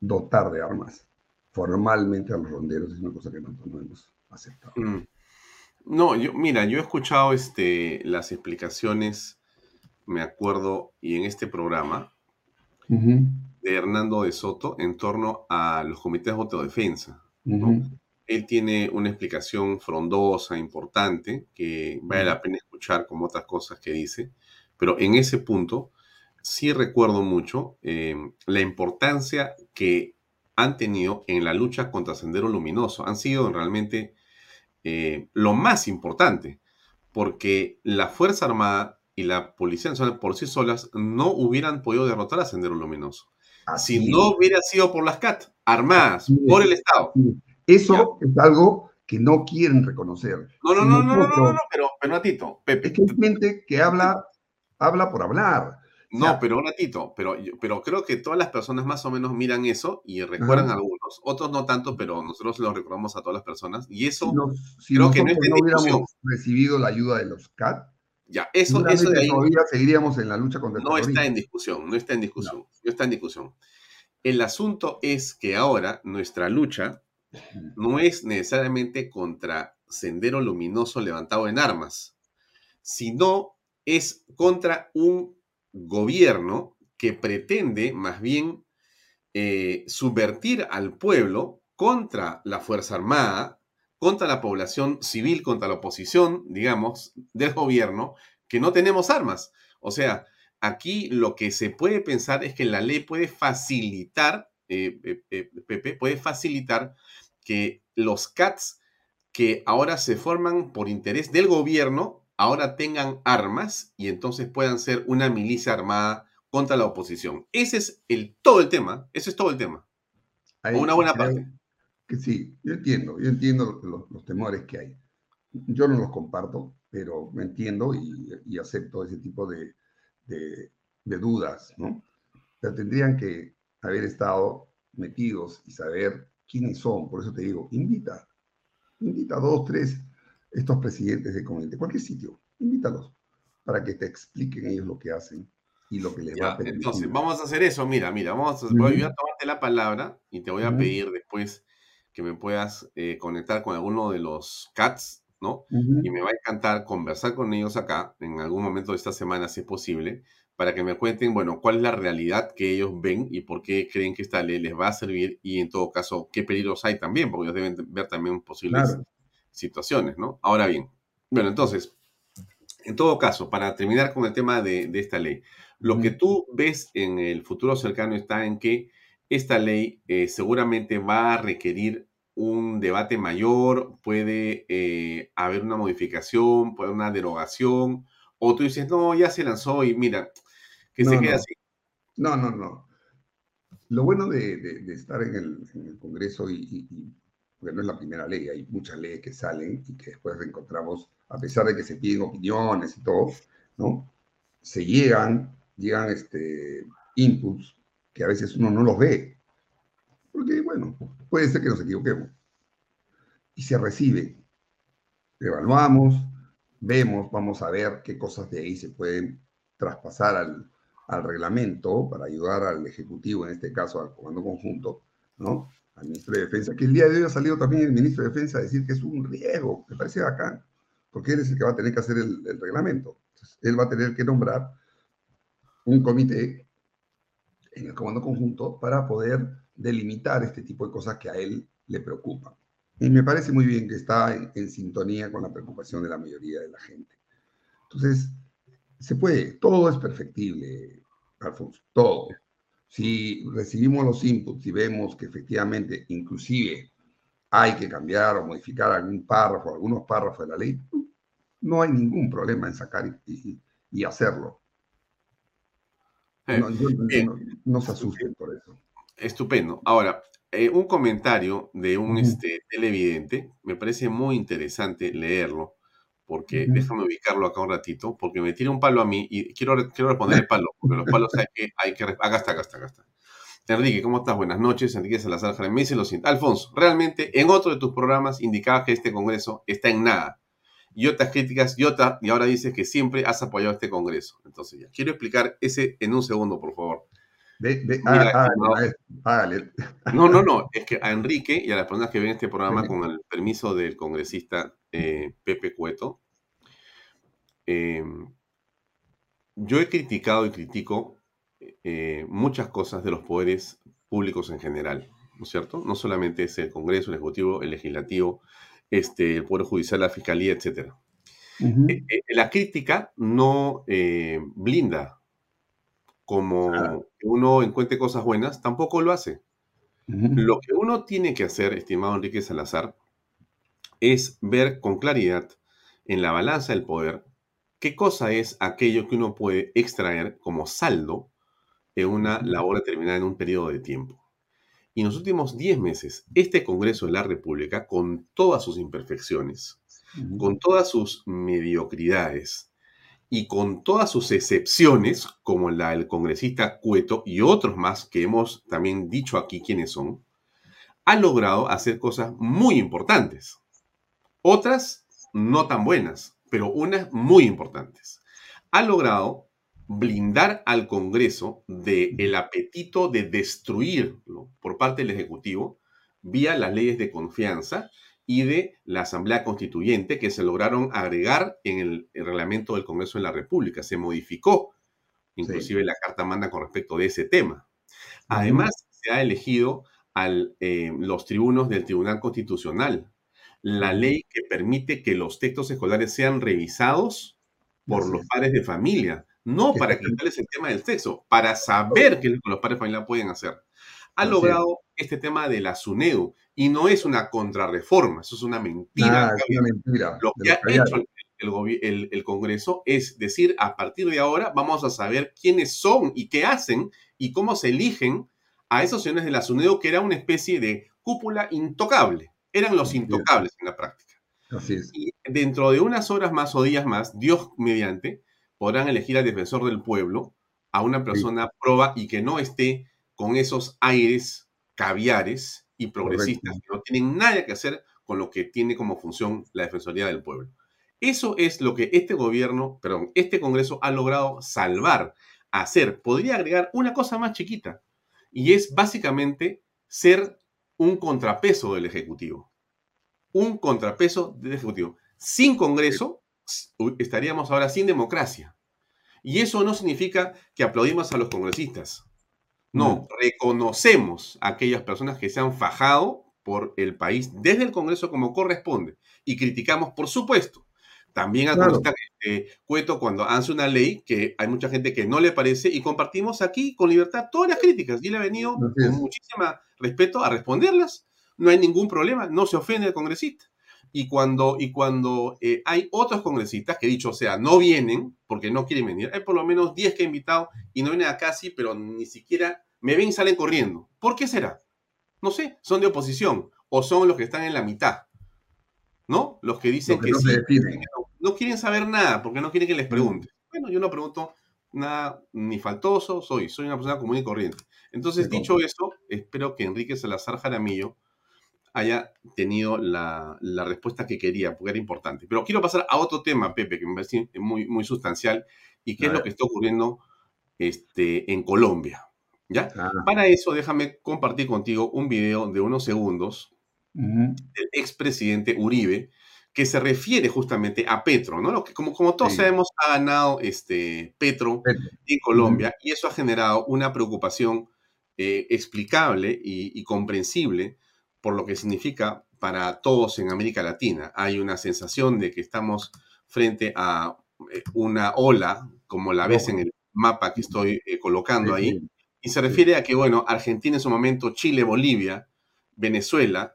dotar de armas formalmente a los ronderos, es una cosa que nosotros no hemos aceptado. Mm. No, yo, mira, yo he escuchado este, las explicaciones, me acuerdo, y en este programa, de Hernando de Soto en torno a los comités de autodefensa. Él tiene una explicación frondosa, importante, que vale la pena escuchar como otras cosas que dice, pero en ese punto sí recuerdo mucho em, la importancia que han tenido en la lucha contra Sendero Luminoso. Han sido realmente eh, lo más importante, porque la Fuerza Armada y la Policía Nacional por sí solas no hubieran podido derrotar a Sendero Luminoso. si no hubiera sido por las CAT, armadas por el Estado. Eso es algo que no quieren reconocer. No, no, no, no, no, no, no, pero, pero Pepe. Es que hay gente que habla, habla por hablar. No, pero un ratito, pero, pero creo que todas las personas más o menos miran eso y recuerdan algunos, otros no tanto, pero nosotros lo recordamos a todas las personas y eso si creo que no en no hubiéramos recibido la ayuda de los CAT, ya, eso, eso de ahí todavía seguiríamos en la lucha contra el No está en discusión, no está en discusión, no. no está en discusión. El asunto es que ahora nuestra lucha no es necesariamente contra Sendero Luminoso levantado en armas, sino es contra un gobierno que pretende más bien eh, subvertir al pueblo contra la Fuerza Armada, contra la población civil, contra la oposición, digamos, del gobierno, que no tenemos armas. O sea, aquí lo que se puede pensar es que la ley puede facilitar, eh, eh, Pepe, puede facilitar que los CATS que ahora se forman por interés del gobierno ahora tengan armas y entonces puedan ser una milicia armada contra la oposición. Ese es el, todo el tema, ese es todo el tema. una buena parte. Que sí, yo entiendo, yo entiendo los, temores que hay. Yo no los comparto, pero me entiendo y, acepto ese tipo de, de, dudas, ¿no? Pero tendrían que haber estado metidos y saber quiénes son. Por eso te digo, invita, invita a dos, tres estos presidentes de comité, cualquier sitio, invítalos para que te expliquen ellos lo que hacen y lo que les va a pedir. Entonces, vamos a hacer eso, mira, mira, vamos a, voy a tomarte la palabra y te voy a pedir después que me puedas eh, conectar con alguno de los cats, ¿no? Y me va a encantar conversar con ellos acá en algún momento de esta semana, si es posible, para que me cuenten, bueno, cuál es la realidad que ellos ven y por qué creen que esta ley les va a servir y en todo caso, qué peligros hay también, porque ellos deben ver también posibles situaciones, ¿no? Ahora bien, bueno, entonces, en todo caso, para terminar con el tema de, esta ley, lo que tú ves en el futuro cercano está en que esta ley eh, seguramente va a requerir un debate mayor, puede eh, haber una modificación, puede haber una derogación, o tú dices, no, ya se lanzó y mira, que se quede así. No, no, no. Lo bueno de, estar en el, Congreso y, porque no es la primera ley, hay muchas leyes que salen y que después encontramos, a pesar de que se piden opiniones y todo, ¿no? Se llegan, llegan este, inputs que a veces uno no los ve. Porque, bueno, puede ser que nos equivoquemos. y se recibe. Evaluamos, vemos, vamos a ver qué cosas de ahí se pueden traspasar al, al reglamento para ayudar al Ejecutivo, en este caso al Comando Conjunto, ¿no? Al Ministro de Defensa, que el día de hoy ha salido también el Ministro de Defensa a decir que es un riesgo, me parece acá, porque él es el que va a tener que hacer el, el reglamento. Entonces, él va a tener que nombrar un comité en el Comando Conjunto para poder delimitar este tipo de cosas que a él le preocupan. Y me parece muy bien que está en, en sintonía con la preocupación de la mayoría de la gente. Entonces, se puede, todo es perfectible, Alfonso, todo. Si recibimos los inputs y vemos que efectivamente, inclusive, hay que cambiar o modificar algún párrafo, algunos párrafos de la ley, no hay ningún problema en sacar y, y, y hacerlo. Eh, No, yo- bien. no- no se asusten por eso. Estupendo. Ahora, eh, un comentario de un este, televidente, me parece muy interesante leerlo, porque déjame ubicarlo acá un ratito, porque me tira un palo a mí y quiero, quiero responder el palo, porque los palos hay que, hay que... Acá está, acá está, acá está. Enrique, ¿cómo estás? Buenas noches. Enrique Salazar Jaramillo me dice lo siguiente. Alfonso, realmente en otro de tus programas indicabas que este Congreso está en nada. Y otras críticas, y, otra, y ahora dices que siempre has apoyado este Congreso. Entonces ya, quiero explicar ese en un segundo, por favor. Ve, ve, Mira, hágale. No, no, no, es que a Enrique y a las personas que ven este programa con el permiso del congresista eh, Pepe Cueto, eh, yo he criticado y critico eh, muchas cosas de los poderes públicos en general, ¿no es cierto? No solamente es el Congreso, el Ejecutivo, el Legislativo, este, el Poder Judicial, la Fiscalía, etc. Eh, la crítica no blinda como que uno encuentre cosas buenas, tampoco lo hace. Lo que uno tiene que hacer, estimado Enrique Salazar, es ver con claridad en la balanza del poder qué cosa es aquello que uno puede extraer como saldo en una labor determinada en un periodo de tiempo. Y en los últimos 10 meses, este Congreso de la República, con todas sus imperfecciones, con todas sus mediocridades y con todas sus excepciones, como la del congresista Cueto y otros más que hemos también dicho aquí quiénes son, ha logrado hacer cosas muy importantes. Otras no tan buenas, pero unas muy importantes. Ha logrado blindar al Congreso del apetito de destruirlo por parte del Ejecutivo vía las leyes de confianza y de la Asamblea Constituyente que se lograron agregar en el, el reglamento del Congreso de la República. Se modificó inclusive la Carta Manda con respecto de ese tema. Además, se ha elegido a eh, los tribunos del Tribunal Constitucional, la ley que permite que los textos escolares sean revisados por Así los es. padres de familia, no para se- quitarles el tema del sexo, para saber qué es lo que los padres de familia pueden hacer. Ha Así es. logrado este tema de la SUNEDU y no es una contrarreforma, eso es una mentira. Nada, es una mentira. Lo que ha hecho el Congreso es decir, a partir de ahora vamos a saber quiénes son y qué hacen y cómo se eligen a esos señores de la SUNEDU, que era una especie de cúpula intocable. Eran los intocables en la práctica. Así es. Y dentro de unas horas más o días más, Dios mediante, podrán elegir al defensor del pueblo, a una persona proba y que no esté con esos aires caviares y progresistas Correcto. que no tienen nada que hacer con lo que tiene como función la Defensoría del Pueblo. Eso es lo que este gobierno, perdón, este Congreso ha logrado salvar, hacer. Podría agregar una cosa más chiquita, y es básicamente ser un contrapeso del Ejecutivo. Un contrapeso del Ejecutivo. Sin Congreso estaríamos ahora sin democracia. Y eso no significa que aplaudimos a los congresistas. No, reconocemos a aquellas personas que se han fajado por el país desde el Congreso como corresponde. Y criticamos, por supuesto, también al Claro. eh, Cueto cuando hace una ley que hay mucha gente que no le parece y compartimos aquí con libertad todas las críticas. Y él ha venido con muchísimo respeto a responderlas. No hay ningún problema, no se ofende al congresista. Y cuando, y cuando eh, hay otros congresistas que, dicho sea, no vienen porque no quieren venir, hay por lo menos 10 que he invitado y no vienen acá, sí, pero ni siquiera me ven y salen corriendo. ¿Por qué será? No sé, son de oposición o son los que están en la mitad, ¿no? Los que dicen Los que que no sí, no, quieren saber nada porque no quieren que les pregunte. Bueno, yo no pregunto nada ni faltoso, soy, soy una persona común y corriente. Entonces, dicho eso, espero que Enrique Salazar Jaramillo haya tenido la, respuesta que quería, porque era importante. Pero quiero pasar a otro tema, Pepe, que me parece muy, muy sustancial, y que es lo que está ocurriendo este, en Colombia. ¿Ya? Para eso, déjame compartir contigo un video de unos segundos del expresidente Uribe, que se refiere justamente a Petro, ¿no? Lo que, como, como todos sabemos, ha ganado este, Petro, en Colombia, y eso ha generado una preocupación eh, explicable y comprensible por lo que significa para todos en América Latina. Hay una sensación de que estamos frente a eh, una ola, como la ves en el mapa que estoy eh, colocando ahí, y se refiere a que, bueno, Argentina en su momento, Chile, Bolivia, Venezuela,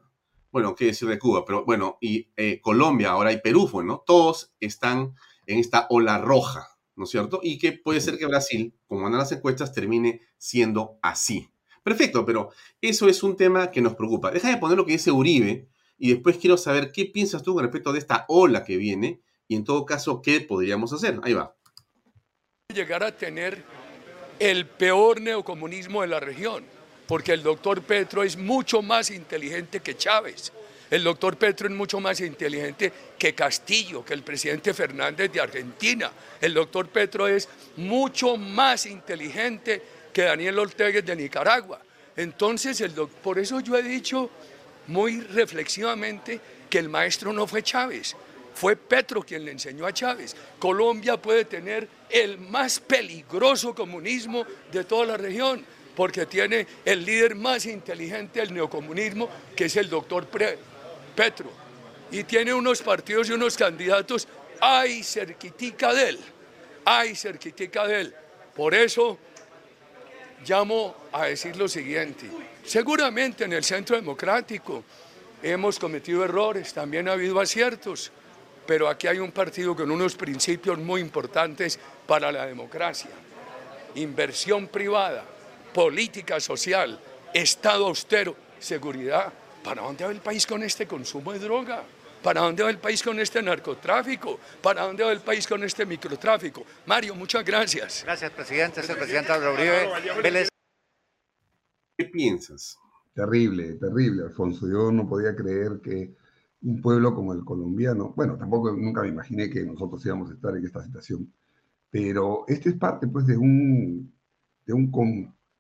bueno, qué decir de Cuba, pero bueno, y eh, Colombia ahora y Perú, bueno, todos están en esta ola roja, ¿no es cierto? Y que puede ser que Brasil, como van las encuestas, termine siendo así. Perfecto, pero eso es un tema que nos preocupa. Deja de poner lo que dice Uribe y después quiero saber qué piensas tú con respecto de esta ola que viene y en todo caso qué podríamos hacer. Ahí va. Llegar a tener el peor neocomunismo de la región, porque el doctor Petro es mucho más inteligente que Chávez. El doctor Petro es mucho más inteligente que Castillo, que el presidente Fernández de Argentina. El doctor Petro es mucho más inteligente que Daniel Ortega de Nicaragua. Entonces, por eso yo he dicho muy reflexivamente que el maestro no fue Chávez, fue Petro quien le enseñó a Chávez. Colombia puede tener el más peligroso comunismo de toda la región, porque tiene el líder más inteligente del neocomunismo, que es el doctor Petro. Y tiene unos partidos y unos candidatos, ay, cerquitica de él, ay, cerquitica de él. Por eso llamo a decir lo siguiente. Seguramente en el centro democrático hemos cometido errores, también ha habido aciertos, pero aquí hay un partido con unos principios muy importantes para la democracia. Inversión privada, política social, Estado austero, seguridad. ¿Para dónde va el país con este consumo de droga? ¿Para dónde va el país con este narcotráfico? ¿Para dónde va el país con este microtráfico? Mario, muchas gracias. Gracias, presidente. Es el presidente Uribe. ¿Qué piensas? Terrible, terrible, Alfonso. Yo no podía creer que un pueblo como el colombiano, bueno, tampoco nunca me imaginé que nosotros íbamos a estar en esta situación, pero esto es parte pues de un, de un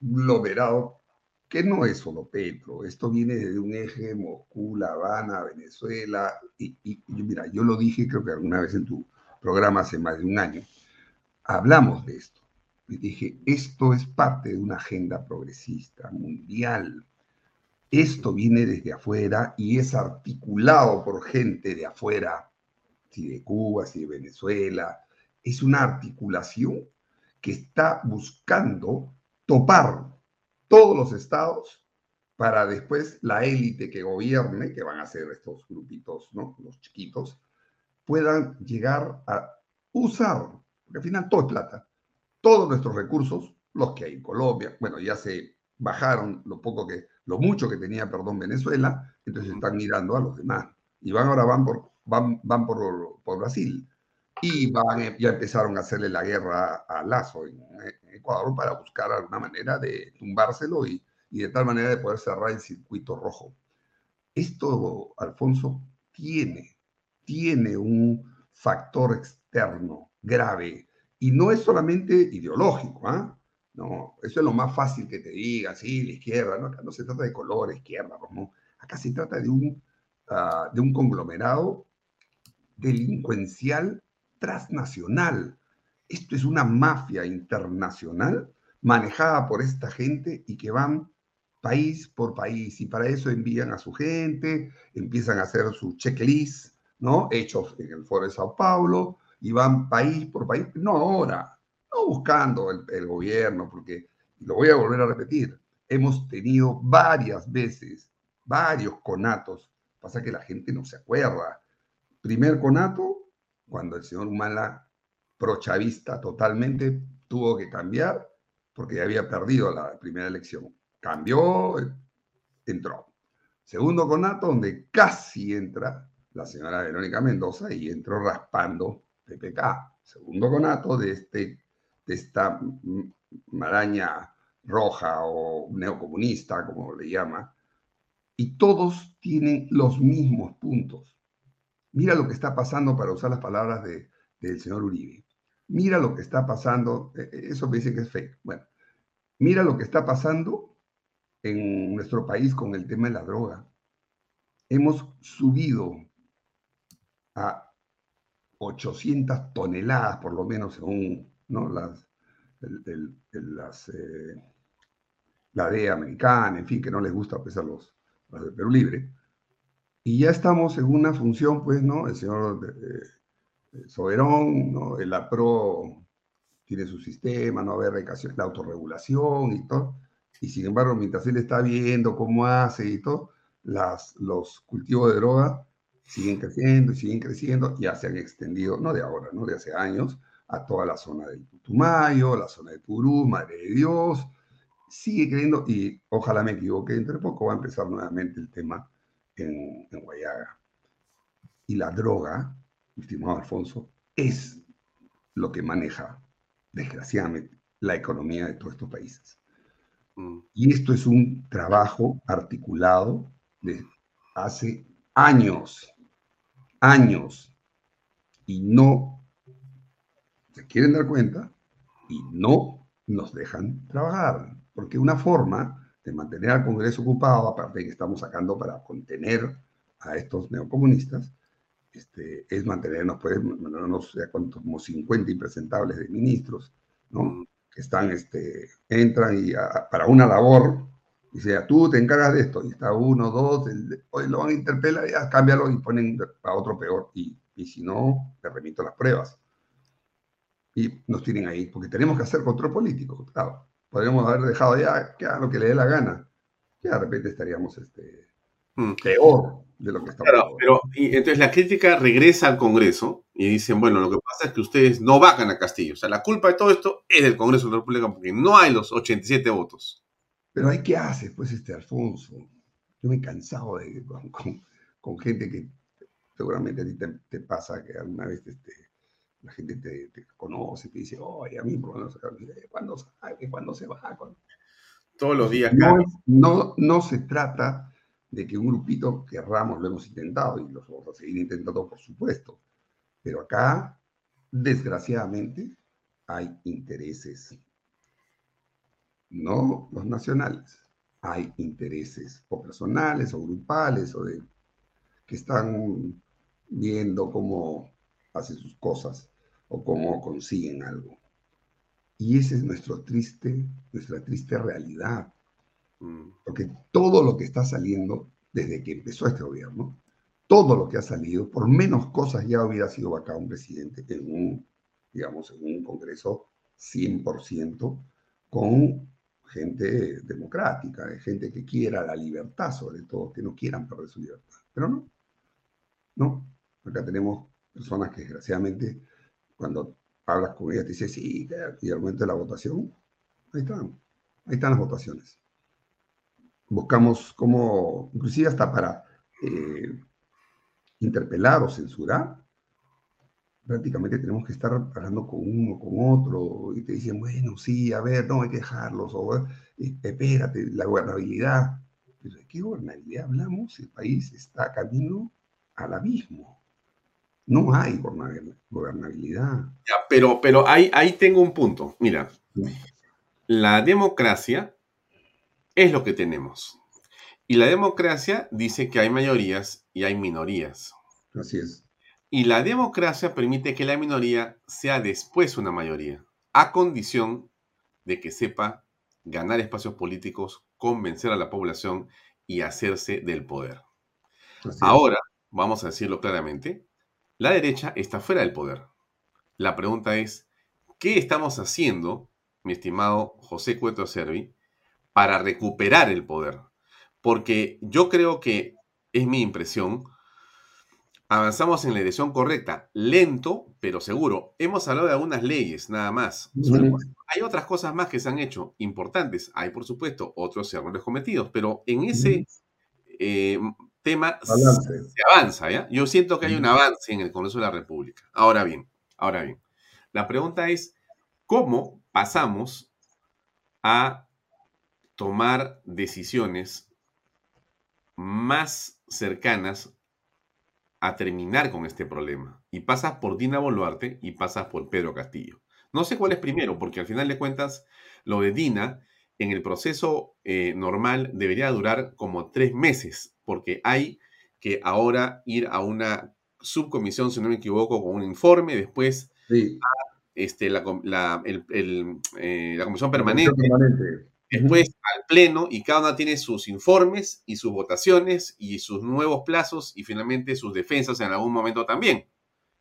conglomerado que no es solo Petro, esto viene de un eje Moscú, La Habana, Venezuela, y, mira, yo lo dije creo que alguna vez en tu programa hace más de un año, hablamos de esto, y dije, esto es parte de una agenda progresista mundial, esto viene desde afuera y es articulado por gente de afuera, si de Cuba, si de Venezuela, es una articulación que está buscando topar todos los estados para después la élite que gobierne, que van a ser estos grupitos, ¿no? Los chiquitos, puedan llegar a usar, porque al final todo es plata, todos nuestros recursos, los que hay en Colombia, bueno, ya se bajaron lo poco que, lo mucho que tenía, perdón, Venezuela, entonces están mirando a los demás. Y van ahora van por, van, van por, por Brasil. Y van, ya empezaron a hacerle la guerra a Lazo en, Ecuador para buscar alguna manera de tumbárselo y, de tal manera de poder cerrar el circuito rojo. Esto, Alfonso, tiene, tiene un factor externo grave y no es solamente ideológico, ¿ah? No, eso es lo más fácil que te diga, sí, la izquierda, no, acá no se trata de color, izquierda, no, acá se trata de un, uh, de un conglomerado delincuencial transnacional. Esto es una mafia internacional manejada por esta gente y que van país por país y para eso envían a su gente, empiezan a hacer su checklist, ¿no? Hechos en el Foro de Sao Paulo y van país por país, no ahora, no buscando el, el gobierno, porque, lo voy a volver a repetir, hemos tenido varias veces, varios conatos, pasa que la gente no se acuerda. Primer conato, cuando el señor Humala prochavista totalmente, tuvo que cambiar porque ya había perdido la primera elección. Cambió, entró. Segundo conato, donde casi entra la señora Verónica Mendoza y entró raspando PPK. Segundo conato de, este, de esta maraña roja o neocomunista, como le llama, y todos tienen los mismos puntos. Mira lo que está pasando, para usar las palabras de, del señor Uribe. Mira lo que está pasando, eh, eh, eso me dice que es fake. Bueno, mira lo que está pasando en nuestro país con el tema de la droga. Hemos subido a 800 toneladas, por lo menos, según ¿no? las, eh, la DEA americana, en fin, que no les gusta pesar los, los de Perú Libre. Y ya estamos en una función, pues, ¿no? El señor Soberón, ¿no? El APRO tiene su sistema, no haber la autorregulación y todo. Y sin embargo, mientras él está viendo cómo hace y todo, las, los cultivos de droga siguen creciendo y siguen creciendo, ya se han extendido, no de ahora, no de hace años, a toda la zona del Putumayo, la zona de Purú, Madre de Dios, sigue creyendo, y ojalá me equivoque, entre poco va a empezar nuevamente el tema en, en Guayaga. Y la droga, estimado Alfonso, es lo que maneja, desgraciadamente, la economía de todos estos países. Mm. Y esto es un trabajo articulado de hace años, años, y no se quieren dar cuenta y no nos dejan trabajar porque una forma de mantener al Congreso ocupado, aparte de que estamos sacando para contener a estos neocomunistas, este, es mantenernos, pues, no sé cuántos, como 50 impresentables de ministros, ¿no? Que están, este, entran y para una labor, y sea, tú te encargas de esto, y está uno, dos, hoy lo van a interpelar, ya cámbialo y ponen a otro peor, y, y si no, te remito las pruebas. Y nos tienen ahí, porque tenemos que hacer control político, claro podríamos haber dejado ya que lo que le dé la gana. Ya de repente estaríamos este, mm. peor de lo que estamos. Claro, pero y entonces la crítica regresa al Congreso y dicen, bueno, lo que pasa es que ustedes no vacan a Castillo. O sea, la culpa de todo esto es del Congreso de la República porque no hay los 87 votos. Pero hay que hacer, pues, este Alfonso. Yo me he cansado de, con, gente que seguramente a ti te, pasa que alguna vez este, la gente te, conoce, te dice, oye, a mí, ¿cuándo sale? ¿Cuándo se va? Todos los días. No, no, se trata de que un grupito querramos, lo hemos intentado y lo vamos a seguir intentando, por supuesto. Pero acá, desgraciadamente, hay intereses. No los nacionales. Hay intereses o personales o grupales o de que están viendo cómo hacen sus cosas o cómo consiguen algo. Y esa es nuestro triste, nuestra triste realidad. Mm. Porque todo lo que está saliendo desde que empezó este gobierno, todo lo que ha salido, por menos cosas ya hubiera sido acá un presidente en un, digamos, en un Congreso 100% con gente democrática, gente que quiera la libertad sobre todo, que no quieran perder su libertad. Pero no, no. Acá tenemos personas que desgraciadamente cuando hablas con ella, te dice, sí, y al momento de la votación, ahí están, ahí están las votaciones. Buscamos como, inclusive hasta para eh, interpelar o censurar, prácticamente tenemos que estar hablando con uno, con otro, y te dicen, bueno, sí, a ver, no hay que dejarlos, o eh, espérate, la gobernabilidad. Pero ¿de qué gobernabilidad hablamos? El país está camino al abismo. No hay gobernabilidad. pero pero ahí, ahí tengo un punto. Mira, la democracia es lo que tenemos. Y la democracia dice que hay mayorías y hay minorías. Así es. Y la democracia permite que la minoría sea después una mayoría, a condición de que sepa ganar espacios políticos, convencer a la población y hacerse del poder. Ahora, vamos a decirlo claramente, la derecha está fuera del poder. La pregunta es, ¿qué estamos haciendo, mi estimado José Cueto Servi, para recuperar el poder? Porque yo creo que, es mi impresión, avanzamos en la dirección correcta, lento, pero seguro. Hemos hablado de algunas leyes, nada más. Hay otras cosas más que se han hecho importantes. Hay, por supuesto, otros errores cometidos, pero en ese tema se avanza, ¿ya? Yo siento que hay un avance en el Congreso de la República. Ahora bien, ahora bien, la pregunta es, ¿cómo pasamos a tomar decisiones más cercanas a terminar con este problema. Y pasas por Dina Boluarte y pasas por Pedro Castillo. No sé cuál es primero, porque al final de cuentas, lo de Dina en el proceso eh, normal debería durar como tres meses, porque hay que ahora ir a una subcomisión, si no me equivoco, con un informe, después a este, la, eh, la comisión permanente, después al pleno, y cada una tiene sus informes y sus votaciones y sus nuevos plazos y finalmente sus defensas en algún momento también.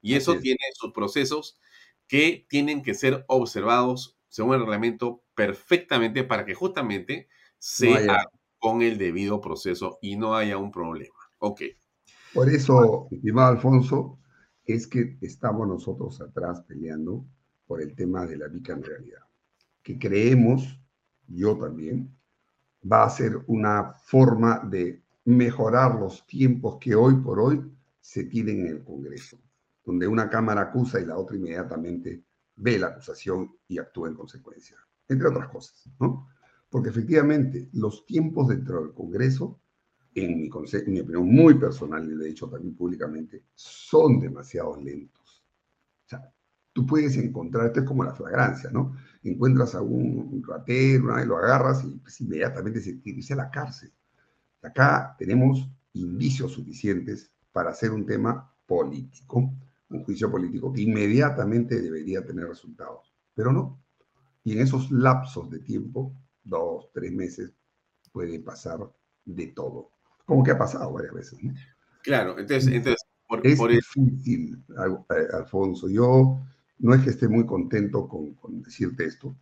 Y eso tiene sus procesos que tienen que ser observados según el reglamento perfectamente para que justamente sea con el debido proceso y no haya un problema. Ok. Por eso, estimado Alfonso, es que estamos nosotros atrás peleando por el tema de la bicameralidad, que creemos, yo también, va a ser una forma de mejorar los tiempos que hoy por hoy se tienen en el Congreso, donde una Cámara acusa y la otra inmediatamente ve la acusación y actúa en consecuencia, entre otras cosas, ¿no? Porque efectivamente los tiempos dentro del Congreso, en mi, opinión muy personal, y lo he dicho también públicamente, son demasiado lentos. O sea, tú puedes encontrar, esto es como la flagrancia, ¿no? Encuentras a un ratero, y lo agarras y pues, inmediatamente se dirige a la cárcel. Acá tenemos indicios suficientes para hacer un tema político un juicio político que inmediatamente debería tener resultados, pero no. Y en esos lapsos de tiempo, dos, tres meses, puede pasar de todo, como que ha pasado varias veces. Claro, entonces, entonces por, es difícil, eh, Alfonso. Yo no es que esté muy contento con, con decirte esto,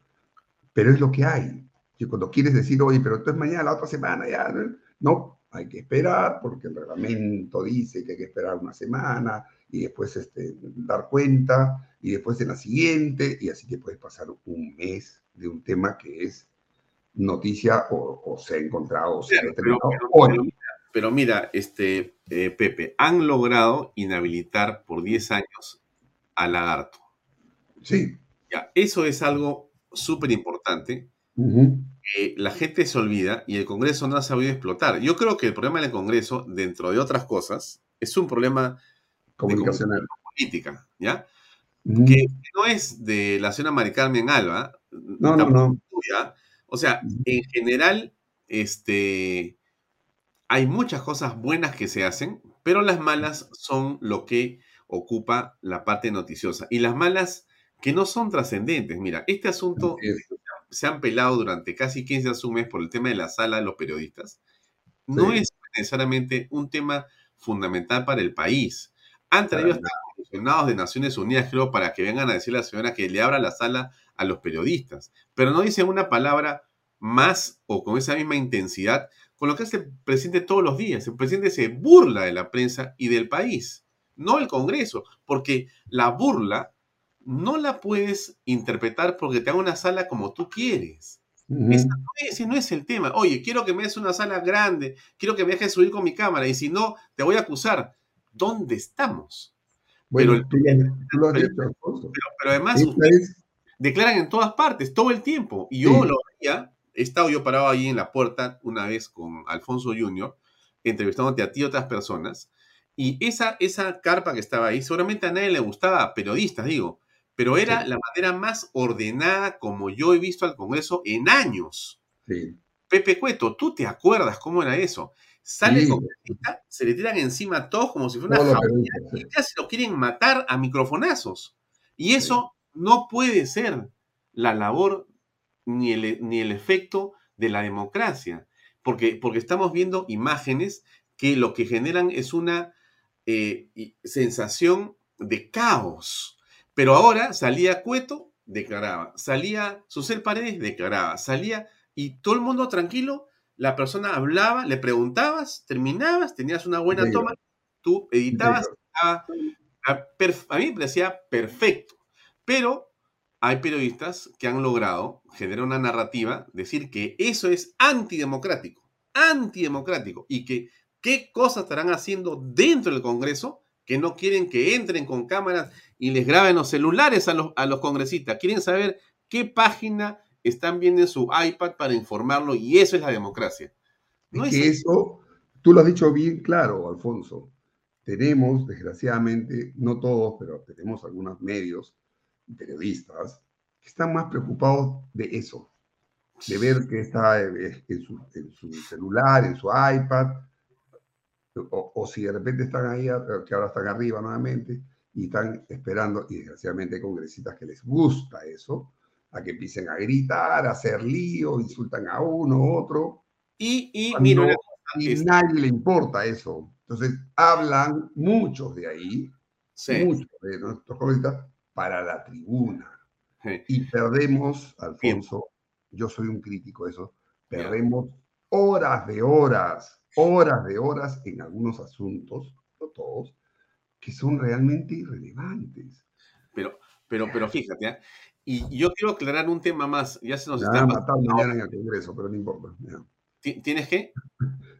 pero es lo que hay. Y cuando quieres decir, oye, pero entonces mañana, la otra semana, ya, no, hay que esperar porque el reglamento dice que hay que esperar una semana, y después este, dar cuenta, y después en la siguiente, y así que puedes pasar un mes de un tema que es noticia o, se ha encontrado o se ha pero, hoy. Pero, mira, este, eh, Pepe, han logrado inhabilitar por 10 años a Lagarto. Sí. Ya, eso es algo súper importante. que la gente se olvida y el Congreso no ha sabido explotar. Yo creo que el problema del Congreso, dentro de otras cosas, es un problema comunicacional. política, ¿ya? Que no es de la señora Mari Carmen Alba. No, no, no. O sea, en general, este, hay muchas cosas buenas que se hacen, pero las malas son lo que ocupa la parte noticiosa. Y las malas que no son trascendentes. Mira, este asunto se han pelado durante casi 15 mes por el tema de la sala de los periodistas. No es necesariamente un tema fundamental para el país. Han traído hasta comisionados de Naciones Unidas, creo, para que vengan a decirle a la señora que le abra la sala a los periodistas. Pero no dicen una palabra más o con esa misma intensidad con lo que hace el presidente todos los días. El presidente se burla de la prensa y del país, no el Congreso, porque la burla no la puedes interpretar porque te haga una sala como tú quieres. ese no es el tema. Oye, quiero que me des una sala grande, quiero que me dejes subir con mi cámara y si no, te voy a acusar dónde estamos. pero, además declaran en todas partes, todo el tiempo. Y yo lo veía, he estado yo parado ahí en la puerta una vez con Alfonso Junior, entrevistándote a ti y otras personas. Y esa, esa carpa que estaba ahí, seguramente a nadie le gustaba, periodistas digo, pero era la manera más ordenada como yo he visto al Congreso en años. Pepe Cueto, ¿tú te acuerdas cómo era eso? Sale sí. se le tiran encima a todos como si fuera una familia y ya se lo quieren matar a microfonazos. Y eso no puede ser la labor ni el, ni el efecto de la democracia, porque, porque estamos viendo imágenes que lo que generan es una eh, sensación de caos. Pero ahora salía Cueto, declaraba, salía Susel Paredes, declaraba, salía y todo el mundo tranquilo la persona hablaba, le preguntabas, terminabas, tenías una buena toma, tú editabas, a, mí me parecía perfecto, pero hay periodistas que han logrado generar una narrativa, decir que eso es antidemocrático, antidemocrático, y que qué cosas estarán haciendo dentro del Congreso que no quieren que entren con cámaras y les graben los celulares a los, a los congresistas, quieren saber qué página están viendo en su iPad para informarlo y eso es la democracia. No es que eso, tú lo has dicho bien claro, Alfonso. Tenemos, desgraciadamente, no todos, pero tenemos algunos medios periodistas que están más preocupados de eso, de ver que está en su, en su celular, en su iPad, o, o, si de repente están ahí, que ahora están arriba nuevamente, y están esperando, y desgraciadamente hay congresistas que les gusta eso, a que empiecen a gritar, a hacer lío, insultan a uno, otro. Y, y mira, y nadie le importa eso. Entonces, hablan muchos de ahí, sí. muchos de nuestros congresistas, para la tribuna. Sí. Y perdemos, Alfonso, Bien. yo soy un crítico de eso, perdemos Bien. horas de horas, horas de horas en algunos asuntos, no todos, que son realmente irrelevantes. Pero, pero, pero fíjate, ¿eh? y yo quiero aclarar un tema más. Ya se nos me está van a matar mañana en el Congreso, pero no importa. Ya. ¿Tienes qué?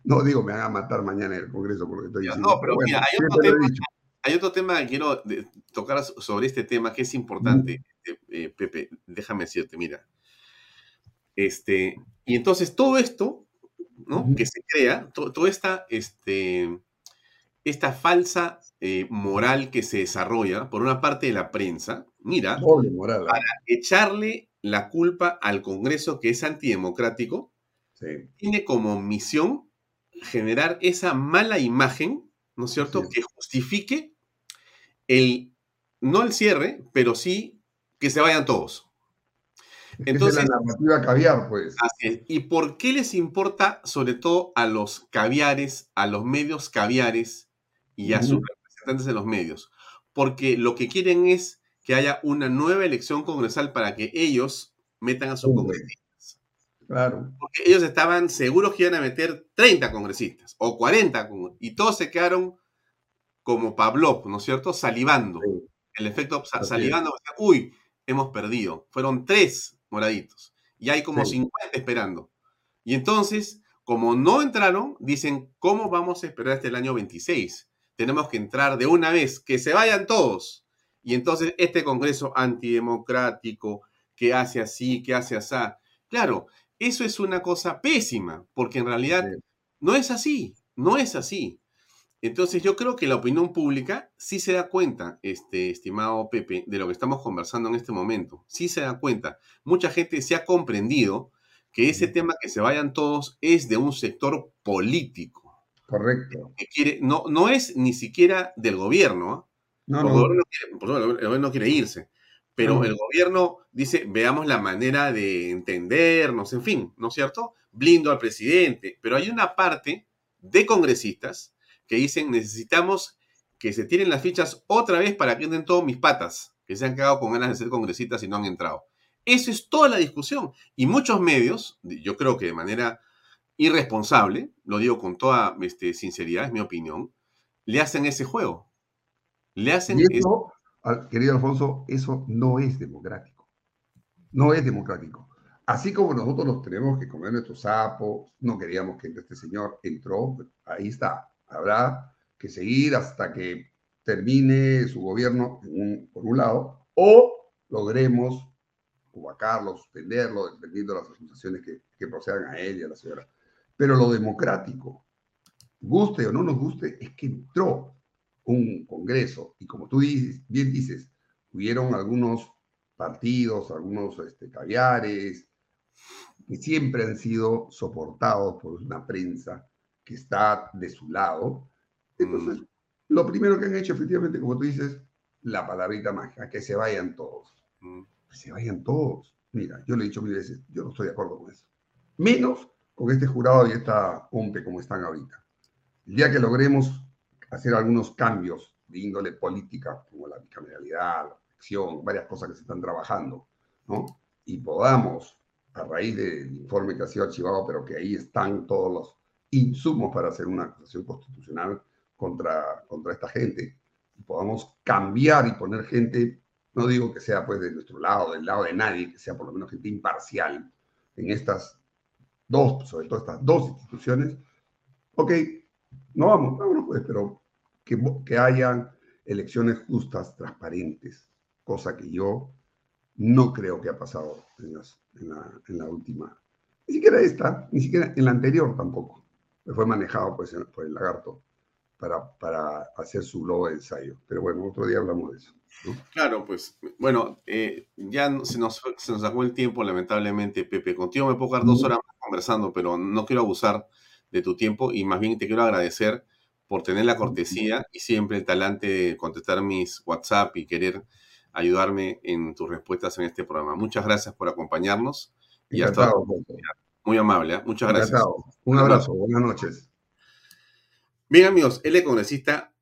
No, digo, me van a matar mañana en el Congreso por lo que estoy diciendo. No, pero, pero bueno, mira, hay otro, tema, hay otro, tema, que quiero tocar sobre este tema que es importante, mm. eh, Pepe. Déjame decirte, mira. Este, y entonces todo esto, ¿no? Que se crea, to, toda esta, este, esta falsa eh, moral que se desarrolla por una parte de la prensa, mira, moral, para echarle la culpa al Congreso que es antidemocrático, sí. tiene como misión generar esa mala imagen, ¿no es cierto?, sí. que justifique el, no el cierre, pero sí que se vayan todos. Entonces, es la narrativa caviar, pues. Así es. ¿Y por qué les importa, sobre todo a los caviares, a los medios caviares y a uh -huh. sus representantes en los medios? Porque lo que quieren es que haya una nueva elección congresal para que ellos metan a sus uh -huh. congresistas. Claro. Porque ellos estaban seguros que iban a meter 30 congresistas o 40 y todos se quedaron como Pavlov, ¿no es cierto? Salivando. El efecto salivando. Uy, hemos perdido. Fueron tres moraditos. Y hay como sí. 50 esperando. Y entonces, como no entraron, dicen, ¿cómo vamos a esperar hasta el año 26? Tenemos que entrar de una vez, que se vayan todos. Y entonces este Congreso antidemocrático, que hace así, que hace así. Claro, eso es una cosa pésima, porque en realidad sí. no es así, no es así. Entonces yo creo que la opinión pública sí se da cuenta, este, estimado Pepe, de lo que estamos conversando en este momento. Sí se da cuenta. Mucha gente se ha comprendido que ese tema que se vayan todos es de un sector político. Correcto. Que quiere, no, no es ni siquiera del gobierno. No, el, no. Gobierno quiere, el gobierno quiere irse. Pero no. el gobierno dice, veamos la manera de entendernos, en fin, ¿no es cierto? Blindo al presidente. Pero hay una parte de congresistas que dicen necesitamos que se tiren las fichas otra vez para que entren todos mis patas, que se han quedado con ganas de ser congresistas y no han entrado. Eso es toda la discusión. Y muchos medios, yo creo que de manera irresponsable, lo digo con toda este, sinceridad, es mi opinión, le hacen ese juego. Le hacen y eso, ese... querido Alfonso, eso no es democrático. No es democrático. Así como nosotros nos tenemos que comer nuestro sapo, no queríamos que este señor entró, ahí está, habrá que seguir hasta que termine su gobierno un, por un lado, o logremos cubacarlo, suspenderlo, dependiendo de las acusaciones que, que, procedan a él y a la señora. Pero lo democrático, guste o no nos guste, es que entró un Congreso y como tú bien dices, hubieron algunos partidos, algunos este, caviares, que siempre han sido soportados por una prensa que está de su lado. Entonces, mm. lo primero que han hecho, efectivamente, como tú dices, la palabrita mágica, que se vayan todos. Mm. Que se vayan todos. Mira, yo le he dicho mil veces, yo no estoy de acuerdo con eso. Menos con este jurado y esta OMPE como están ahorita. El día que logremos hacer algunos cambios de índole política, como la bicameralidad, la elección, varias cosas que se están trabajando, ¿no? Y podamos, a raíz del informe que ha sido archivado, pero que ahí están todos los insumos para hacer una acusación constitucional contra, contra esta gente y podamos cambiar y poner gente, no digo que sea pues de nuestro lado, del lado de nadie, que sea por lo menos gente imparcial en estas dos, sobre todo estas dos instituciones, ok, no vamos, vámonos pues, pero que, que hayan elecciones justas, transparentes, cosa que yo no creo que ha pasado en, la, en la última, ni siquiera esta, ni siquiera en la anterior tampoco. Fue manejado pues, por el lagarto para, para hacer su globo de ensayo. Pero bueno, otro día hablamos de eso. Claro, pues, bueno, eh, ya se nos, se nos sacó el tiempo, lamentablemente, Pepe. Contigo me puedo quedar dos horas conversando, pero no quiero abusar de tu tiempo y más bien te quiero agradecer por tener la cortesía y siempre el talante de contestar mis WhatsApp y querer ayudarme en tus respuestas en este programa. Muchas gracias por acompañarnos. Y hasta muy amable, ¿eh? muchas gracias. Un abrazo, buenas noches. Bien, amigos, el congresista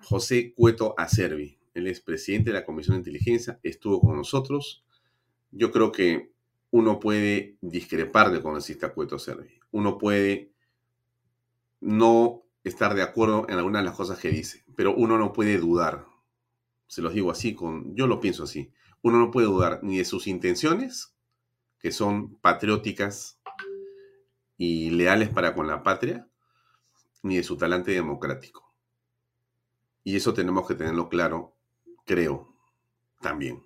José Cueto Acervi. Él es presidente de la Comisión de Inteligencia, estuvo con nosotros. Yo creo que uno puede discrepar del congresista Cueto Acervi. Uno puede no estar de acuerdo en algunas de las cosas que dice, pero uno no puede dudar. Se los digo así, con, yo lo pienso así. Uno no puede dudar ni de sus intenciones, que son patrióticas y leales para con la patria, ni de su talante democrático. Y eso tenemos que tenerlo claro, creo, también.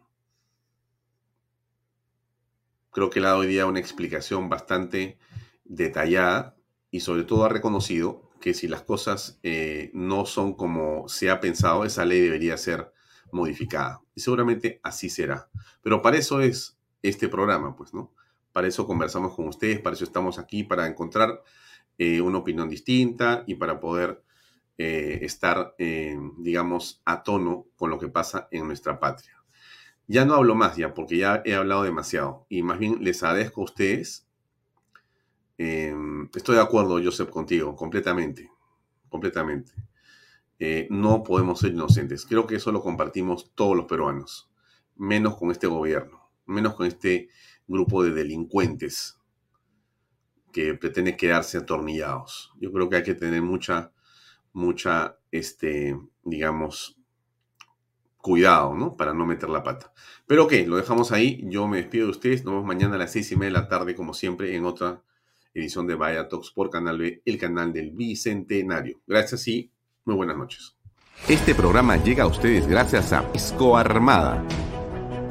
Creo que le ha dado hoy día una explicación bastante detallada y sobre todo ha reconocido que si las cosas eh, no son como se ha pensado, esa ley debería ser modificada. Y seguramente así será. Pero para eso es este programa, pues, ¿no? Para eso conversamos con ustedes, para eso estamos aquí, para encontrar eh, una opinión distinta y para poder eh, estar, digamos, a tono con lo que pasa en nuestra patria. Ya no hablo más ya, porque ya he hablado demasiado. Y más bien les agradezco a ustedes estoy de acuerdo, Joseph, contigo, completamente, completamente. Eh, no podemos ser inocentes. Creo que eso lo compartimos todos los peruanos, menos con este gobierno, menos con este grupo de delincuentes que pretende quedarse atornillados. Yo creo que hay que tener mucha, mucha, este, digamos, cuidado, ¿no? Para no meter la pata. Pero ok, lo dejamos ahí. Yo me despido de ustedes. Nos vemos mañana a las seis y media de la tarde, como siempre, en otra edición de Vaya Talks por Canal B, el canal del Bicentenario. Gracias y muy buenas noches. Este programa llega a ustedes gracias a Pisco Armada.